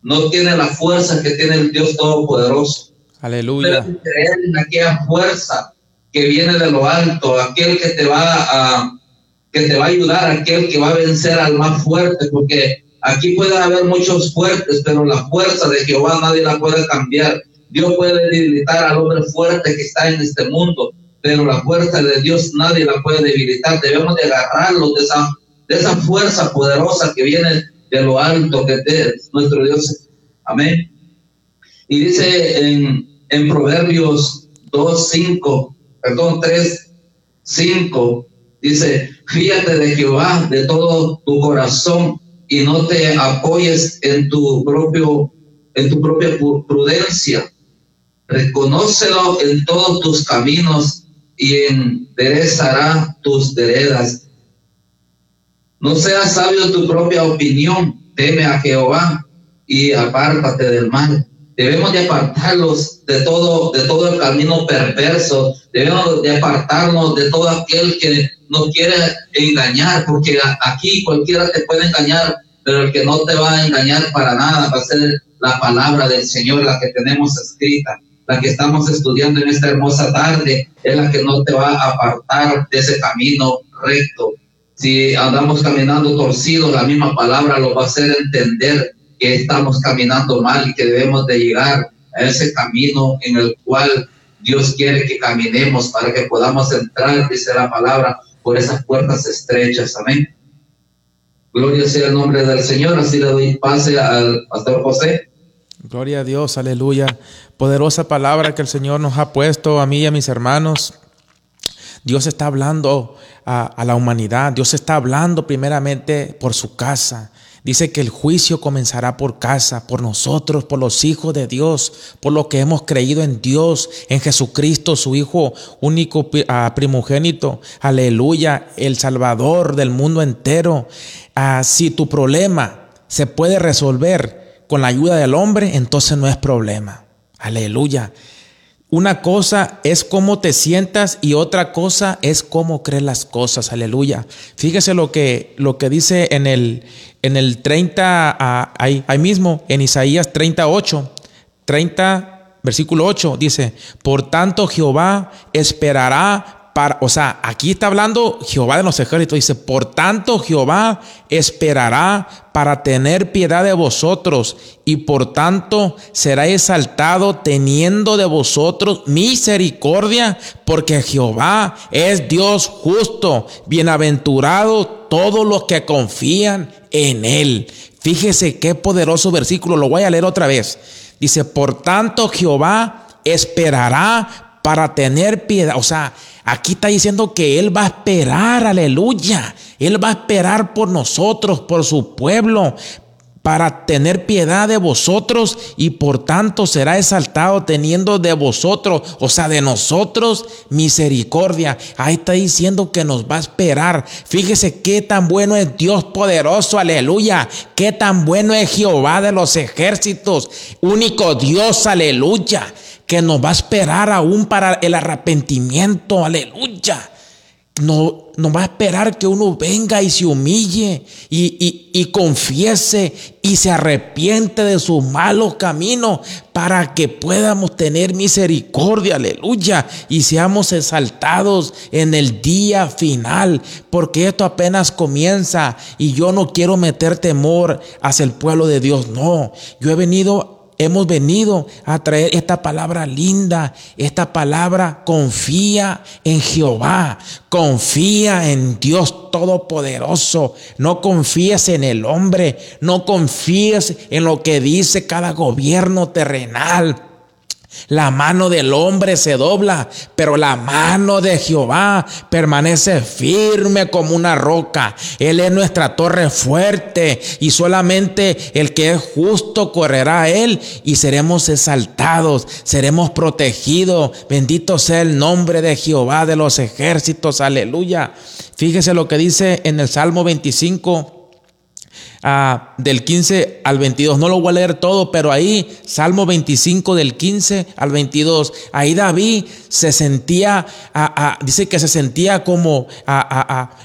no tiene la fuerza que tiene el Dios Todopoderoso. Aleluya. creer en aquella fuerza que viene de lo alto, aquel que te va a que te va a ayudar, aquel que va a vencer al más fuerte, porque aquí puede haber muchos fuertes, pero la fuerza de Jehová nadie la puede cambiar. Dios puede debilitar al hombre fuerte que está en este mundo, pero la fuerza de Dios nadie la puede debilitar. Debemos de agarrarlo de esa, de esa fuerza poderosa que viene de lo alto que es nuestro Dios. Amén. Y dice en, en Proverbios 2, 5, perdón, 3, 5, dice, fíjate de Jehová de todo tu corazón y no te apoyes en tu propio, en tu propia prudencia. Reconócelo en todos tus caminos y enderezará tus veredas. No seas sabio tu propia opinión, teme a Jehová y apártate del mal. Debemos de apartarlos de todo, de todo el camino perverso. Debemos de apartarnos de todo aquel que nos quiere engañar, porque aquí cualquiera te puede engañar, pero el que no te va a engañar para nada va a ser la palabra del Señor, la que tenemos escrita la que estamos estudiando en esta hermosa tarde, es la que no te va a apartar de ese camino recto. Si andamos caminando torcidos, la misma palabra lo va a hacer entender que estamos caminando mal y que debemos de llegar a ese camino en el cual Dios quiere que caminemos para que podamos entrar, dice la palabra, por esas puertas estrechas. Amén. Gloria sea el nombre del Señor. Así le doy pase al pastor José. Gloria a Dios, aleluya. Poderosa palabra que el Señor nos ha puesto a mí y a mis hermanos. Dios está hablando a, la humanidad. Dios está hablando primeramente por su casa. Dice que el juicio comenzará por casa, por nosotros, por los hijos de Dios, por lo que hemos creído en Dios, en Jesucristo, su Hijo único ah, primogénito. Aleluya, el Salvador del mundo entero. Ah, si tu problema se puede resolver con la ayuda del hombre, entonces no es problema. Aleluya. Una cosa es cómo te sientas y otra cosa es cómo crees las cosas. Aleluya. Fíjese lo que, lo que dice en el, en el 30, ah, ahí, ahí mismo, en Isaías 38, 30, versículo 8, dice, por tanto Jehová esperará o sea, aquí está hablando Jehová de los ejércitos, dice, por tanto Jehová esperará para tener piedad de vosotros y por tanto será exaltado teniendo de vosotros misericordia, porque Jehová es Dios justo, bienaventurado todos los que confían en él. Fíjese qué poderoso versículo, lo voy a leer otra vez. Dice, por tanto Jehová esperará para tener piedad, o sea, Aquí está diciendo que Él va a esperar, aleluya. Él va a esperar por nosotros, por su pueblo, para tener piedad de vosotros y por tanto será exaltado teniendo de vosotros, o sea, de nosotros misericordia. Ahí está diciendo que nos va a esperar. Fíjese qué tan bueno es Dios poderoso, aleluya. Qué tan bueno es Jehová de los ejércitos, único Dios, aleluya que nos va a esperar aún para el arrepentimiento, aleluya. No, nos va a esperar que uno venga y se humille y, y, confiese y se arrepiente de sus malos caminos para que podamos tener misericordia, aleluya, y seamos exaltados en el día final, porque esto apenas comienza y yo no quiero meter temor hacia el pueblo de Dios, no, yo he venido hemos venido a traer esta palabra linda, esta palabra confía en Jehová, confía en Dios Todopoderoso, no confíes en el hombre, no confíes en lo que dice cada gobierno terrenal. La mano del hombre se dobla, pero la mano de Jehová permanece firme como una roca. Él es nuestra torre fuerte y solamente el que es justo correrá a él y seremos exaltados, seremos protegidos. Bendito sea el nombre de Jehová de los ejércitos. Aleluya. Fíjese lo que dice en el Salmo 25 Ah, del 15 al 22. No lo voy a leer todo, pero ahí, Salmo 25 del 15 al 22, ahí David se sentía, ah, ah, dice que se sentía como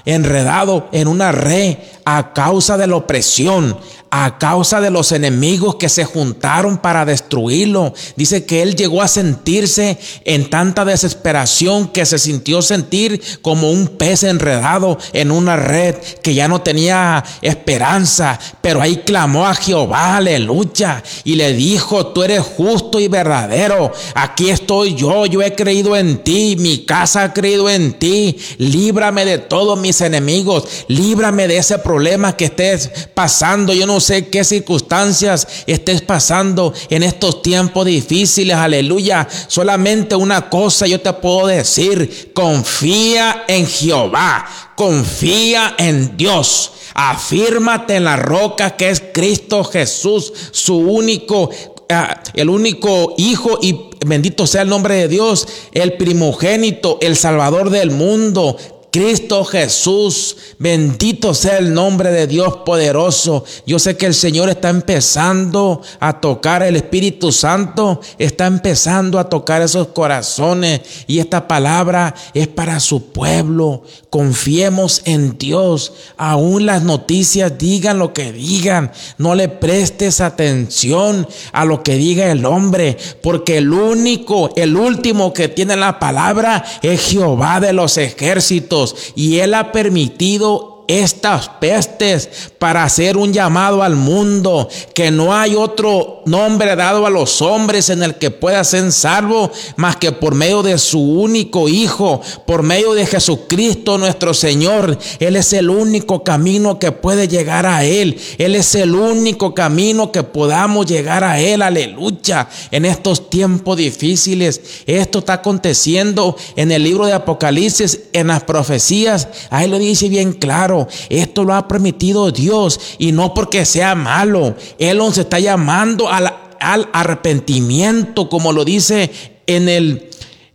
enredado en una red a causa de la opresión, a causa de los enemigos que se juntaron para destruirlo. Dice que él llegó a sentirse en tanta desesperación que se sintió sentir como un pez enredado en una red que ya no tenía esperanza. Pero ahí clamó a Jehová, aleluya, y le dijo, tú eres justo y verdadero. Aquí estoy yo, yo he creído en ti, mi casa ha creído en ti. Líbrame de todos mis enemigos, líbrame de ese problema que estés pasando. Yo no sé qué circunstancias estés pasando en estos tiempos difíciles, aleluya. Solamente una cosa yo te puedo decir, confía en Jehová, confía en Dios. Afírmate en la roca que es Cristo Jesús, su único ah, el único hijo y bendito sea el nombre de Dios, el primogénito, el salvador del mundo, Cristo Jesús, bendito sea el nombre de Dios poderoso. Yo sé que el Señor está empezando a tocar el Espíritu Santo, está empezando a tocar esos corazones y esta palabra es para su pueblo. Confiemos en Dios, aún las noticias digan lo que digan, no le prestes atención a lo que diga el hombre, porque el único, el último que tiene la palabra es Jehová de los ejércitos y Él ha permitido estas pestes para hacer un llamado al mundo, que no hay otro nombre dado a los hombres en el que pueda ser salvo más que por medio de su único Hijo, por medio de Jesucristo nuestro Señor. Él es el único camino que puede llegar a Él. Él es el único camino que podamos llegar a Él. Aleluya. En estos tiempos difíciles, esto está aconteciendo en el libro de Apocalipsis, en las profecías. Ahí lo dice bien claro. Esto lo ha permitido Dios y no porque sea malo. Él nos está llamando al, al arrepentimiento, como lo dice en el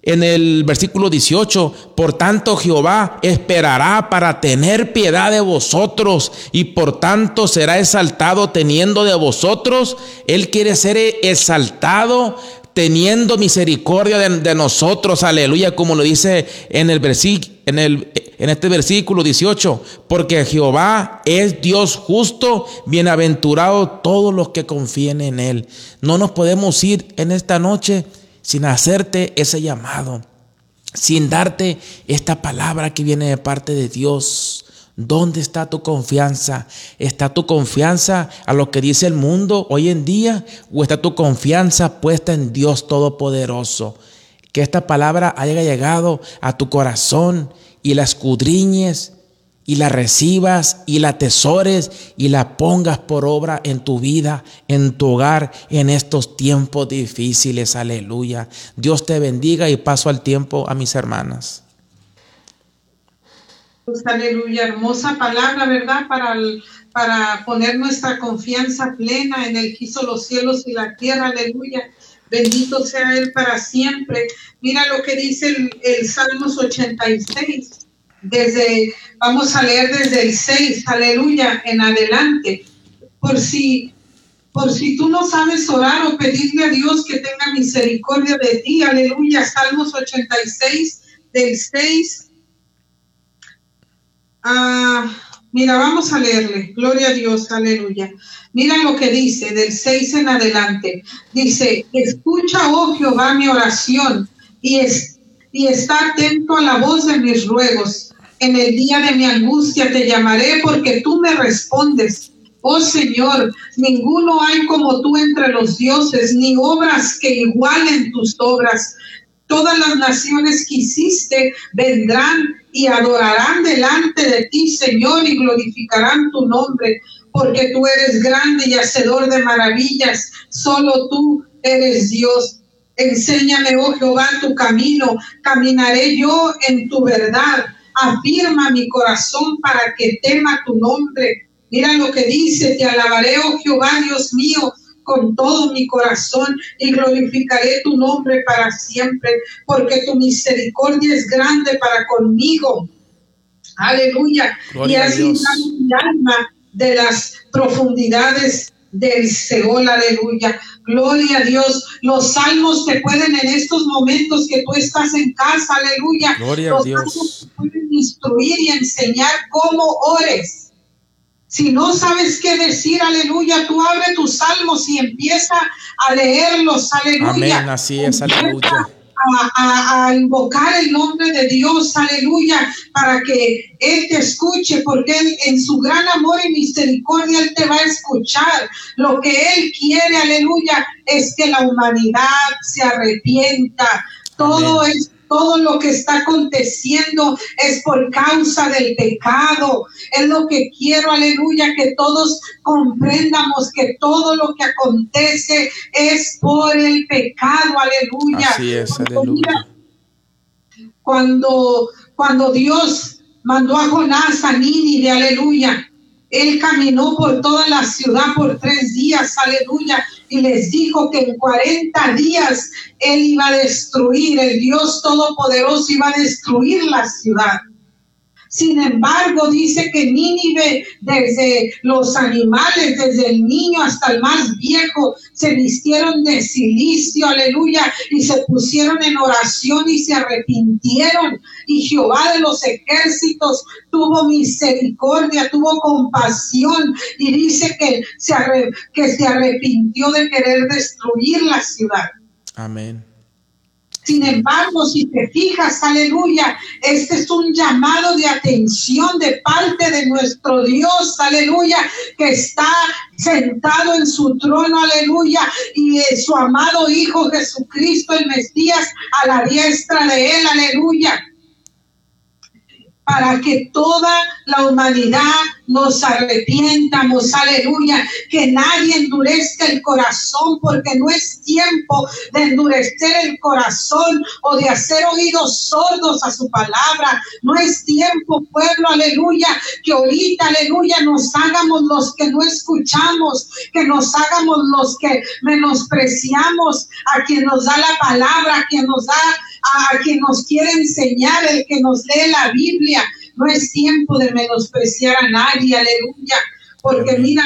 en el versículo 18, por tanto Jehová esperará para tener piedad de vosotros y por tanto será exaltado teniendo de vosotros. Él quiere ser exaltado teniendo misericordia de, nosotros, aleluya, como lo dice en el en el en este versículo 18, porque Jehová es Dios justo, bienaventurado todos los que confíen en él. No nos podemos ir en esta noche sin hacerte ese llamado, sin darte esta palabra que viene de parte de Dios. ¿Dónde está tu confianza? ¿Está tu confianza a lo que dice el mundo hoy en día o está tu confianza puesta en Dios Todopoderoso? Que esta palabra haya llegado a tu corazón y la escudriñes y la recibas y la atesores y la pongas por obra en tu vida, en tu hogar, en estos tiempos difíciles. Aleluya. Dios te bendiga y paso al tiempo a mis hermanas. Pues, aleluya, hermosa palabra, ¿verdad? Para, para poner nuestra confianza plena en el que hizo los cielos y la tierra, aleluya. Bendito sea Él para siempre. Mira lo que dice el, el Salmos 86 desde, vamos a leer desde el 6, aleluya, en adelante. Por si, por si tú no sabes orar o pedirle a Dios que tenga misericordia de ti, aleluya, Salmos 86, del 6. Ah, mira, vamos a leerle, gloria a Dios, aleluya. Mira lo que dice del 6 en adelante. Dice, escucha, oh Jehová, mi oración y, es, y está atento a la voz de mis ruegos en el día de mi angustia te llamaré porque tú me respondes. Oh Señor, ninguno hay como tú entre los dioses, ni obras que igualen tus obras. Todas las naciones que hiciste vendrán y adorarán delante de ti, Señor, y glorificarán tu nombre, porque tú eres grande y hacedor de maravillas. Solo tú eres Dios. Enséñame, oh Jehová, tu camino. Caminaré yo en tu verdad afirma mi corazón para que tema tu nombre. Mira lo que dice, te alabaré, oh Jehová, Dios mío, con todo mi corazón y glorificaré tu nombre para siempre, porque tu misericordia es grande para conmigo. Aleluya. y así mi alma de las profundidades del Seol, aleluya. Gloria a Dios. Los salmos te pueden en estos momentos que tú estás en casa, aleluya. Gloria Los a Dios. pueden instruir y enseñar cómo ores. Si no sabes qué decir, aleluya, tú abre tus salmos y empieza a leerlos, aleluya. Amén, así es, aleluya a, invocar el nombre de Dios, aleluya, para que Él te escuche, porque Él en su gran amor y misericordia Él te va a escuchar. Lo que Él quiere, aleluya, es que la humanidad se arrepienta. Todo es todo lo que está aconteciendo es por causa del pecado. Es lo que quiero, aleluya, que todos comprendamos que todo lo que acontece es por el pecado, aleluya. Así es, aleluya. Cuando, cuando Dios mandó a Jonás a Nínive, aleluya, él caminó por toda la ciudad por tres días, aleluya, y les dijo que en 40 días él iba a destruir, el Dios Todopoderoso iba a destruir la ciudad. Sin embargo, dice que Nínive, desde los animales, desde el niño hasta el más viejo, se vistieron de silicio, aleluya, y se pusieron en oración y se arrepintieron. Y Jehová de los ejércitos tuvo misericordia, tuvo compasión y dice que se, que se arrepintió de querer destruir la ciudad. Amén. Sin embargo, si te fijas, aleluya, este es un llamado de atención de parte de nuestro Dios, aleluya, que está sentado en su trono, aleluya, y su amado Hijo Jesucristo, el Mesías, a la diestra de él, aleluya para que toda la humanidad nos arrepientamos, aleluya, que nadie endurezca el corazón, porque no es tiempo de endurecer el corazón o de hacer oídos sordos a su palabra, no es tiempo, pueblo, aleluya, que ahorita, aleluya, nos hagamos los que no escuchamos, que nos hagamos los que menospreciamos a quien nos da la palabra, a quien nos da a quien nos quiere enseñar, el que nos lee la Biblia. No es tiempo de menospreciar a nadie, aleluya, porque mira,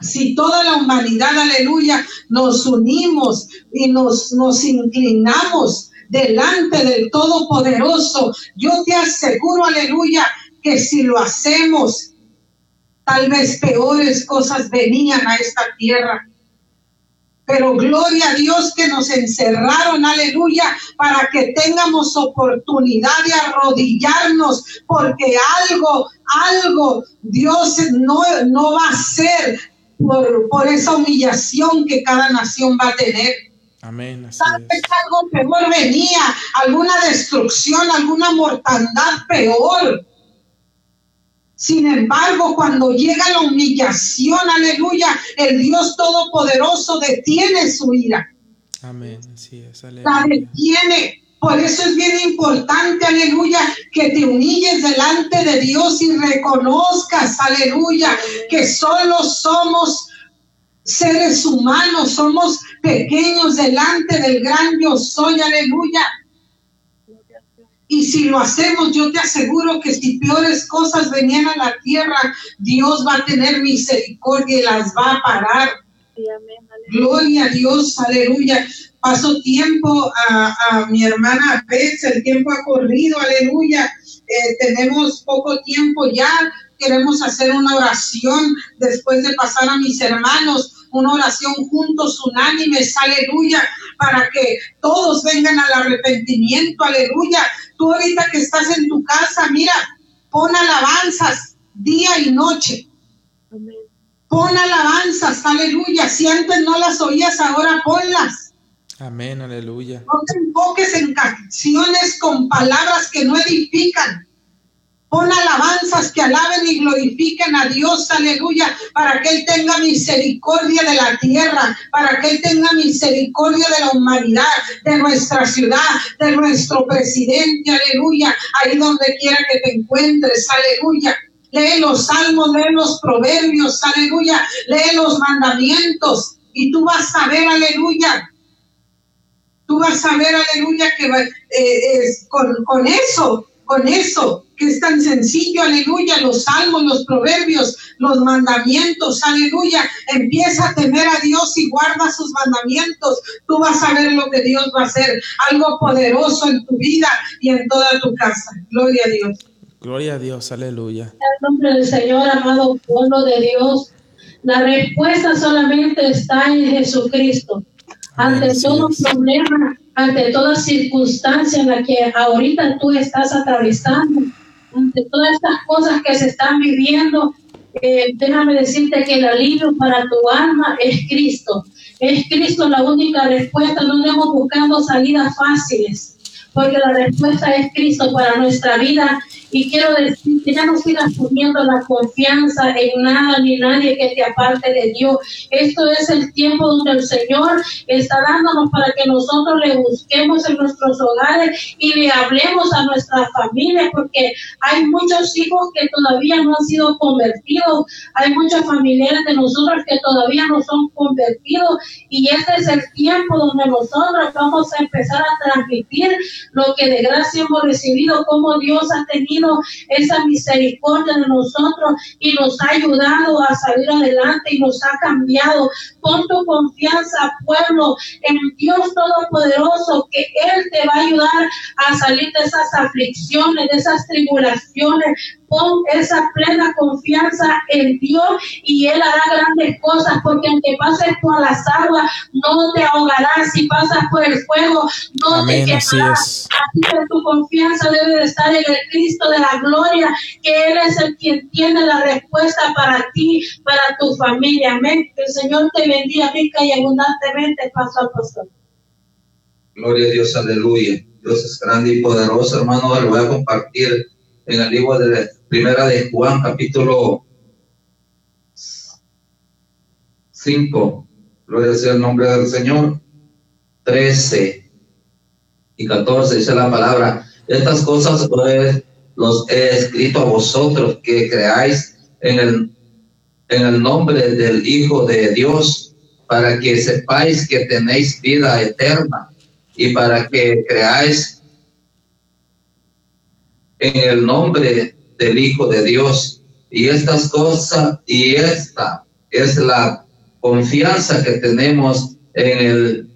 si toda la humanidad, aleluya, nos unimos y nos, nos inclinamos delante del Todopoderoso, yo te aseguro, aleluya, que si lo hacemos, tal vez peores cosas venían a esta tierra. Pero gloria a Dios que nos encerraron, aleluya, para que tengamos oportunidad de arrodillarnos, porque algo, algo Dios no, no va a hacer por, por esa humillación que cada nación va a tener. Amén. Tal vez algo peor venía, alguna destrucción, alguna mortandad peor. Sin embargo, cuando llega la humillación, aleluya, el Dios Todopoderoso detiene su ira. Amén. Así es. La detiene. Por eso es bien importante, aleluya, que te humilles delante de Dios y reconozcas, aleluya, que solo somos seres humanos, somos pequeños delante del gran yo soy, aleluya. Y si lo hacemos, yo te aseguro que si peores cosas venían a la tierra, Dios va a tener misericordia y las va a parar. Gloria a Dios, aleluya. Paso tiempo a, mi hermana Beth, el tiempo ha corrido, aleluya. Eh, tenemos poco tiempo ya, queremos hacer una oración después de pasar a mis hermanos una oración juntos, unánimes, aleluya, para que todos vengan al arrepentimiento, aleluya. Tú ahorita que estás en tu casa, mira, pon alabanzas día y noche. Pon alabanzas, aleluya. Si antes no las oías, ahora ponlas. Amén, aleluya. No te enfoques en canciones con palabras que no edifican. Pon alabanzas que alaben y glorifiquen a Dios, aleluya, para que Él tenga misericordia de la tierra, para que Él tenga misericordia de la humanidad, de nuestra ciudad, de nuestro presidente, aleluya, ahí donde quiera que te encuentres, aleluya. Lee los salmos, lee los proverbios, aleluya, lee los mandamientos y tú vas a ver, aleluya, tú vas a ver, aleluya, que eh, con, con eso, con eso que es tan sencillo, aleluya, los salmos, los proverbios, los mandamientos, aleluya. Empieza a temer a Dios y guarda sus mandamientos. Tú vas a ver lo que Dios va a hacer, algo poderoso en tu vida y en toda tu casa. Gloria a Dios. Gloria a Dios, aleluya. En el nombre del Señor, amado pueblo de Dios, la respuesta solamente está en Jesucristo. Ante todo problema, ante toda circunstancia en la que ahorita tú estás atravesando, ante todas estas cosas que se están viviendo, eh, déjame decirte que el alivio para tu alma es Cristo. Es Cristo la única respuesta. No andemos buscando salidas fáciles, porque la respuesta es Cristo para nuestra vida y quiero decir que ya no sigas poniendo la confianza en nada ni nadie que te aparte de Dios. Esto es el tiempo donde el Señor está dándonos para que nosotros le busquemos en nuestros hogares y le hablemos a nuestra familia, porque hay muchos hijos que todavía no han sido convertidos, hay muchos familiares de nosotros que todavía no son convertidos y este es el tiempo donde nosotros vamos a empezar a transmitir lo que de gracia hemos recibido, como Dios ha tenido esa misericordia de nosotros y nos ha ayudado a salir adelante y nos ha cambiado. Pon tu confianza, pueblo, en Dios Todopoderoso, que Él te va a ayudar a salir de esas aflicciones, de esas tribulaciones, pon esa plena confianza en Dios y Él hará grandes cosas, porque aunque pases por las aguas, no te ahogarás, si pasas por el fuego, no te quemarás. Así que tu confianza debe de estar en el Cristo de la gloria, que Él es el quien tiene la respuesta para ti, para tu familia. Amén. Que el Señor te bendiga rica y abundantemente, paso al pastor. Gloria a Dios, aleluya. Dios es grande y poderoso, hermano. Lo voy a compartir en el libro de Primera de Juan, capítulo 5. Gloria sea el nombre del Señor. 13 y 14 dice la palabra. Estas cosas pues, los he escrito a vosotros que creáis en el, en el nombre del Hijo de Dios, para que sepáis que tenéis vida eterna y para que creáis en el nombre del Hijo de Dios. Y estas cosas, y esta es la confianza que tenemos en el,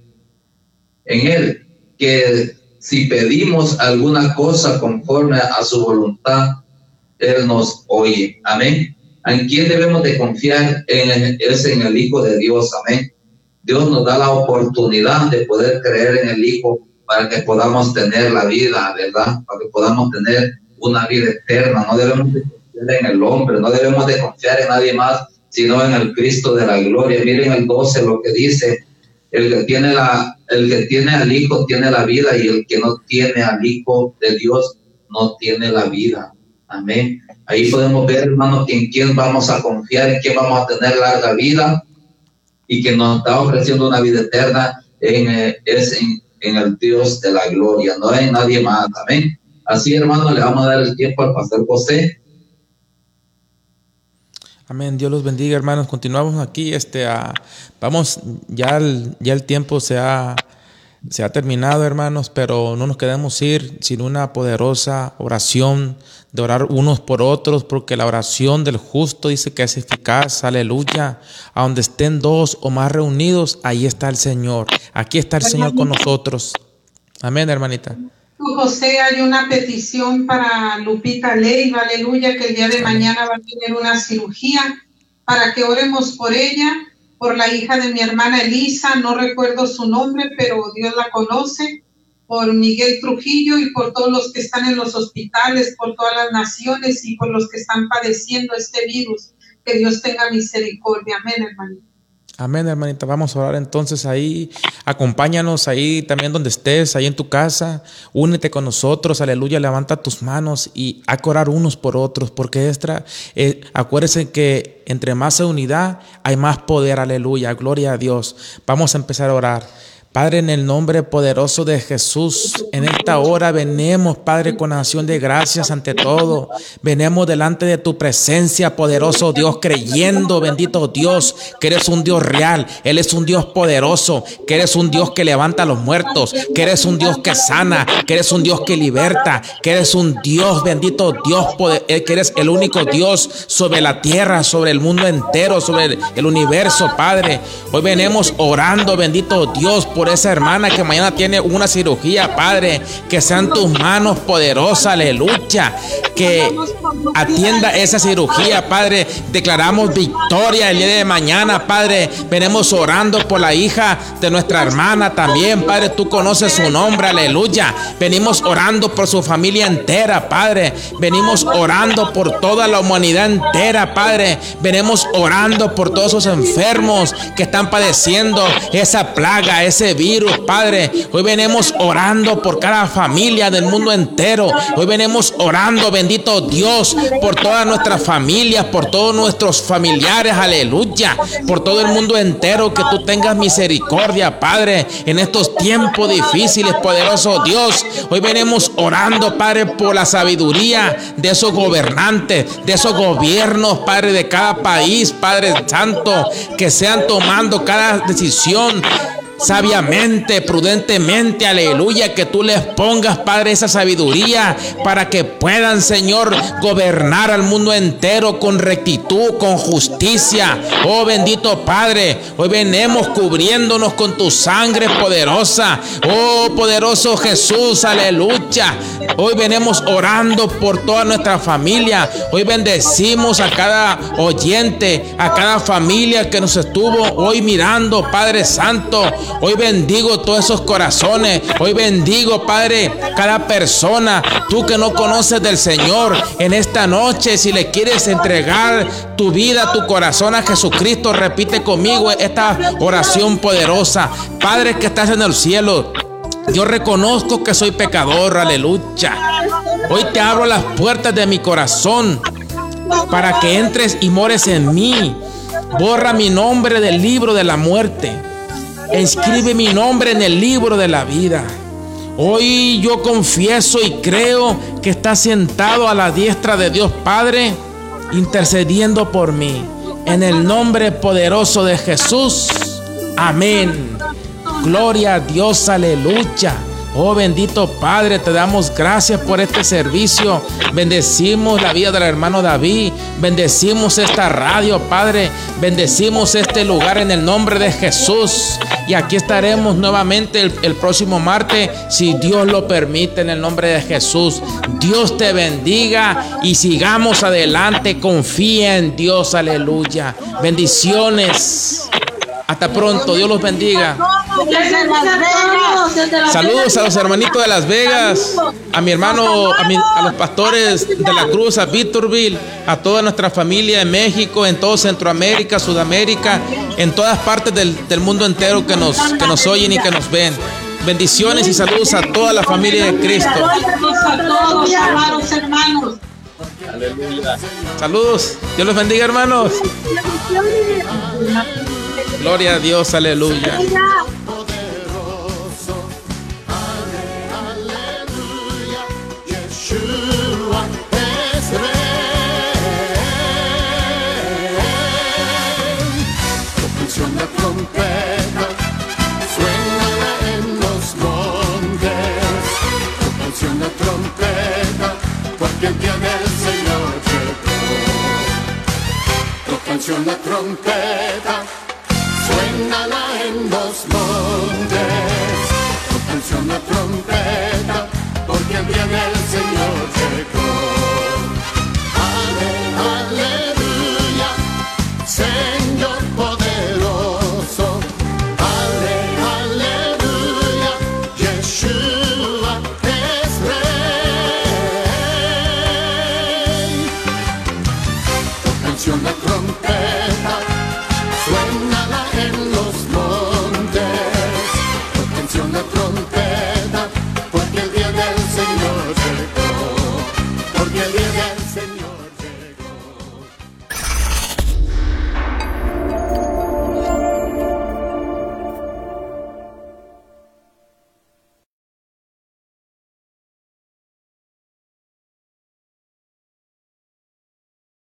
en Él, que si pedimos alguna cosa conforme a su voluntad, Él nos oye. Amén. ¿En quién debemos de confiar? Es en el Hijo de Dios. Amén. Dios nos da la oportunidad de poder creer en el Hijo para que podamos tener la vida, ¿verdad? Para que podamos tener una vida eterna. No debemos de confiar en el hombre, no debemos de confiar en nadie más, sino en el Cristo de la gloria. Miren el 12 lo que dice, el que tiene la el que tiene al hijo tiene la vida y el que no tiene al hijo de Dios no tiene la vida. Amén. Ahí podemos ver, hermanos, en quién vamos a confiar, en quién vamos a tener larga vida y que nos está ofreciendo una vida eterna en, eh, es en, en el Dios de la gloria, no hay nadie más. Amén. Así, hermano, le vamos a dar el tiempo al pastor José. Amén. Dios los bendiga, hermanos. Continuamos aquí. Este, vamos, ya el, ya el tiempo se ha, se ha terminado, hermanos, pero no nos quedemos ir sin una poderosa oración de orar unos por otros, porque la oración del justo dice que es eficaz, aleluya. A donde estén dos o más reunidos, ahí está el Señor. Aquí está el Señor con nosotros. Amén, hermanita. José, hay una petición para Lupita Leiva, aleluya, que el día de mañana va a tener una cirugía para que oremos por ella, por la hija de mi hermana Elisa, no recuerdo su nombre, pero Dios la conoce, por Miguel Trujillo y por todos los que están en los hospitales, por todas las naciones y por los que están padeciendo este virus. Que Dios tenga misericordia. Amén, hermanito. Amén, hermanita. Vamos a orar entonces ahí. Acompáñanos ahí también donde estés, ahí en tu casa. Únete con nosotros, aleluya. Levanta tus manos y a orar unos por otros, porque esta, eh, acuérdense que entre más unidad hay más poder, aleluya. Gloria a Dios. Vamos a empezar a orar. Padre, en el nombre poderoso de Jesús, en esta hora venemos, Padre, con acción de gracias ante todo. Venemos delante de tu presencia, poderoso Dios, creyendo, bendito Dios, que eres un Dios real, Él es un Dios poderoso, que eres un Dios que levanta a los muertos, que eres un Dios que sana, que eres un Dios que liberta, que eres un Dios, bendito Dios, eh, que eres el único Dios sobre la tierra, sobre el mundo entero, sobre el universo, Padre. Hoy venimos orando, bendito Dios, por esa hermana que mañana tiene una cirugía, Padre. Que sean tus manos poderosas, aleluya. Que atienda esa cirugía, Padre. Declaramos victoria el día de mañana, Padre. Venimos orando por la hija de nuestra hermana también, Padre. Tú conoces su nombre, aleluya. Venimos orando por su familia entera, Padre. Venimos orando por toda la humanidad entera, Padre. Venimos orando por todos esos enfermos que están padeciendo esa plaga, ese virus, Padre. Hoy venimos orando por cada familia del mundo entero. Hoy venimos orando, bendito Dios, por todas nuestras familias, por todos nuestros familiares, aleluya. Por todo el mundo entero, que tú tengas misericordia, Padre, en estos tiempos difíciles, poderoso Dios. Hoy venimos orando, Padre, por la sabiduría de esos gobernantes, de esos gobiernos, Padre, de cada país, Padre Santo, que sean tomando cada decisión sabiamente, prudentemente, aleluya, que tú les pongas, Padre, esa sabiduría para que puedan, Señor, gobernar al mundo entero con rectitud, con justicia. Oh bendito Padre, hoy venimos cubriéndonos con tu sangre poderosa. Oh poderoso Jesús, aleluya. Hoy venimos orando por toda nuestra familia. Hoy bendecimos a cada oyente, a cada familia que nos estuvo hoy mirando, Padre Santo. Hoy bendigo todos esos corazones. Hoy bendigo, Padre, cada persona. Tú que no conoces del Señor en esta noche, si le quieres entregar tu vida, tu corazón a Jesucristo, repite conmigo esta oración poderosa. Padre que estás en el cielo. Yo reconozco que soy pecador, aleluya. Hoy te abro las puertas de mi corazón para que entres y mores en mí. Borra mi nombre del libro de la muerte. Escribe mi nombre en el libro de la vida. Hoy yo confieso y creo que está sentado a la diestra de Dios Padre, intercediendo por mí. En el nombre poderoso de Jesús. Amén. Gloria a Dios, aleluya. Oh bendito Padre, te damos gracias por este servicio. Bendecimos la vida del hermano David. Bendecimos esta radio, Padre. Bendecimos este lugar en el nombre de Jesús. Y aquí estaremos nuevamente el, el, próximo martes, si Dios lo permite, en el nombre de Jesús. Dios te bendiga y sigamos adelante. Confía en Dios, aleluya. Bendiciones. Hasta pronto, Dios los bendiga. Saludos a los hermanitos de Las Vegas, a mi hermano, a, los pastores de la Cruz, a Victorville, a toda nuestra familia en México, en todo Centroamérica, Sudamérica, en todas partes del, del mundo entero que nos, que nos oyen y que nos ven. Bendiciones y saludos a toda la familia de Cristo. Saludos. Dios los bendiga, hermanos. Gloria a Dios, aleluya. Canción la trompeta,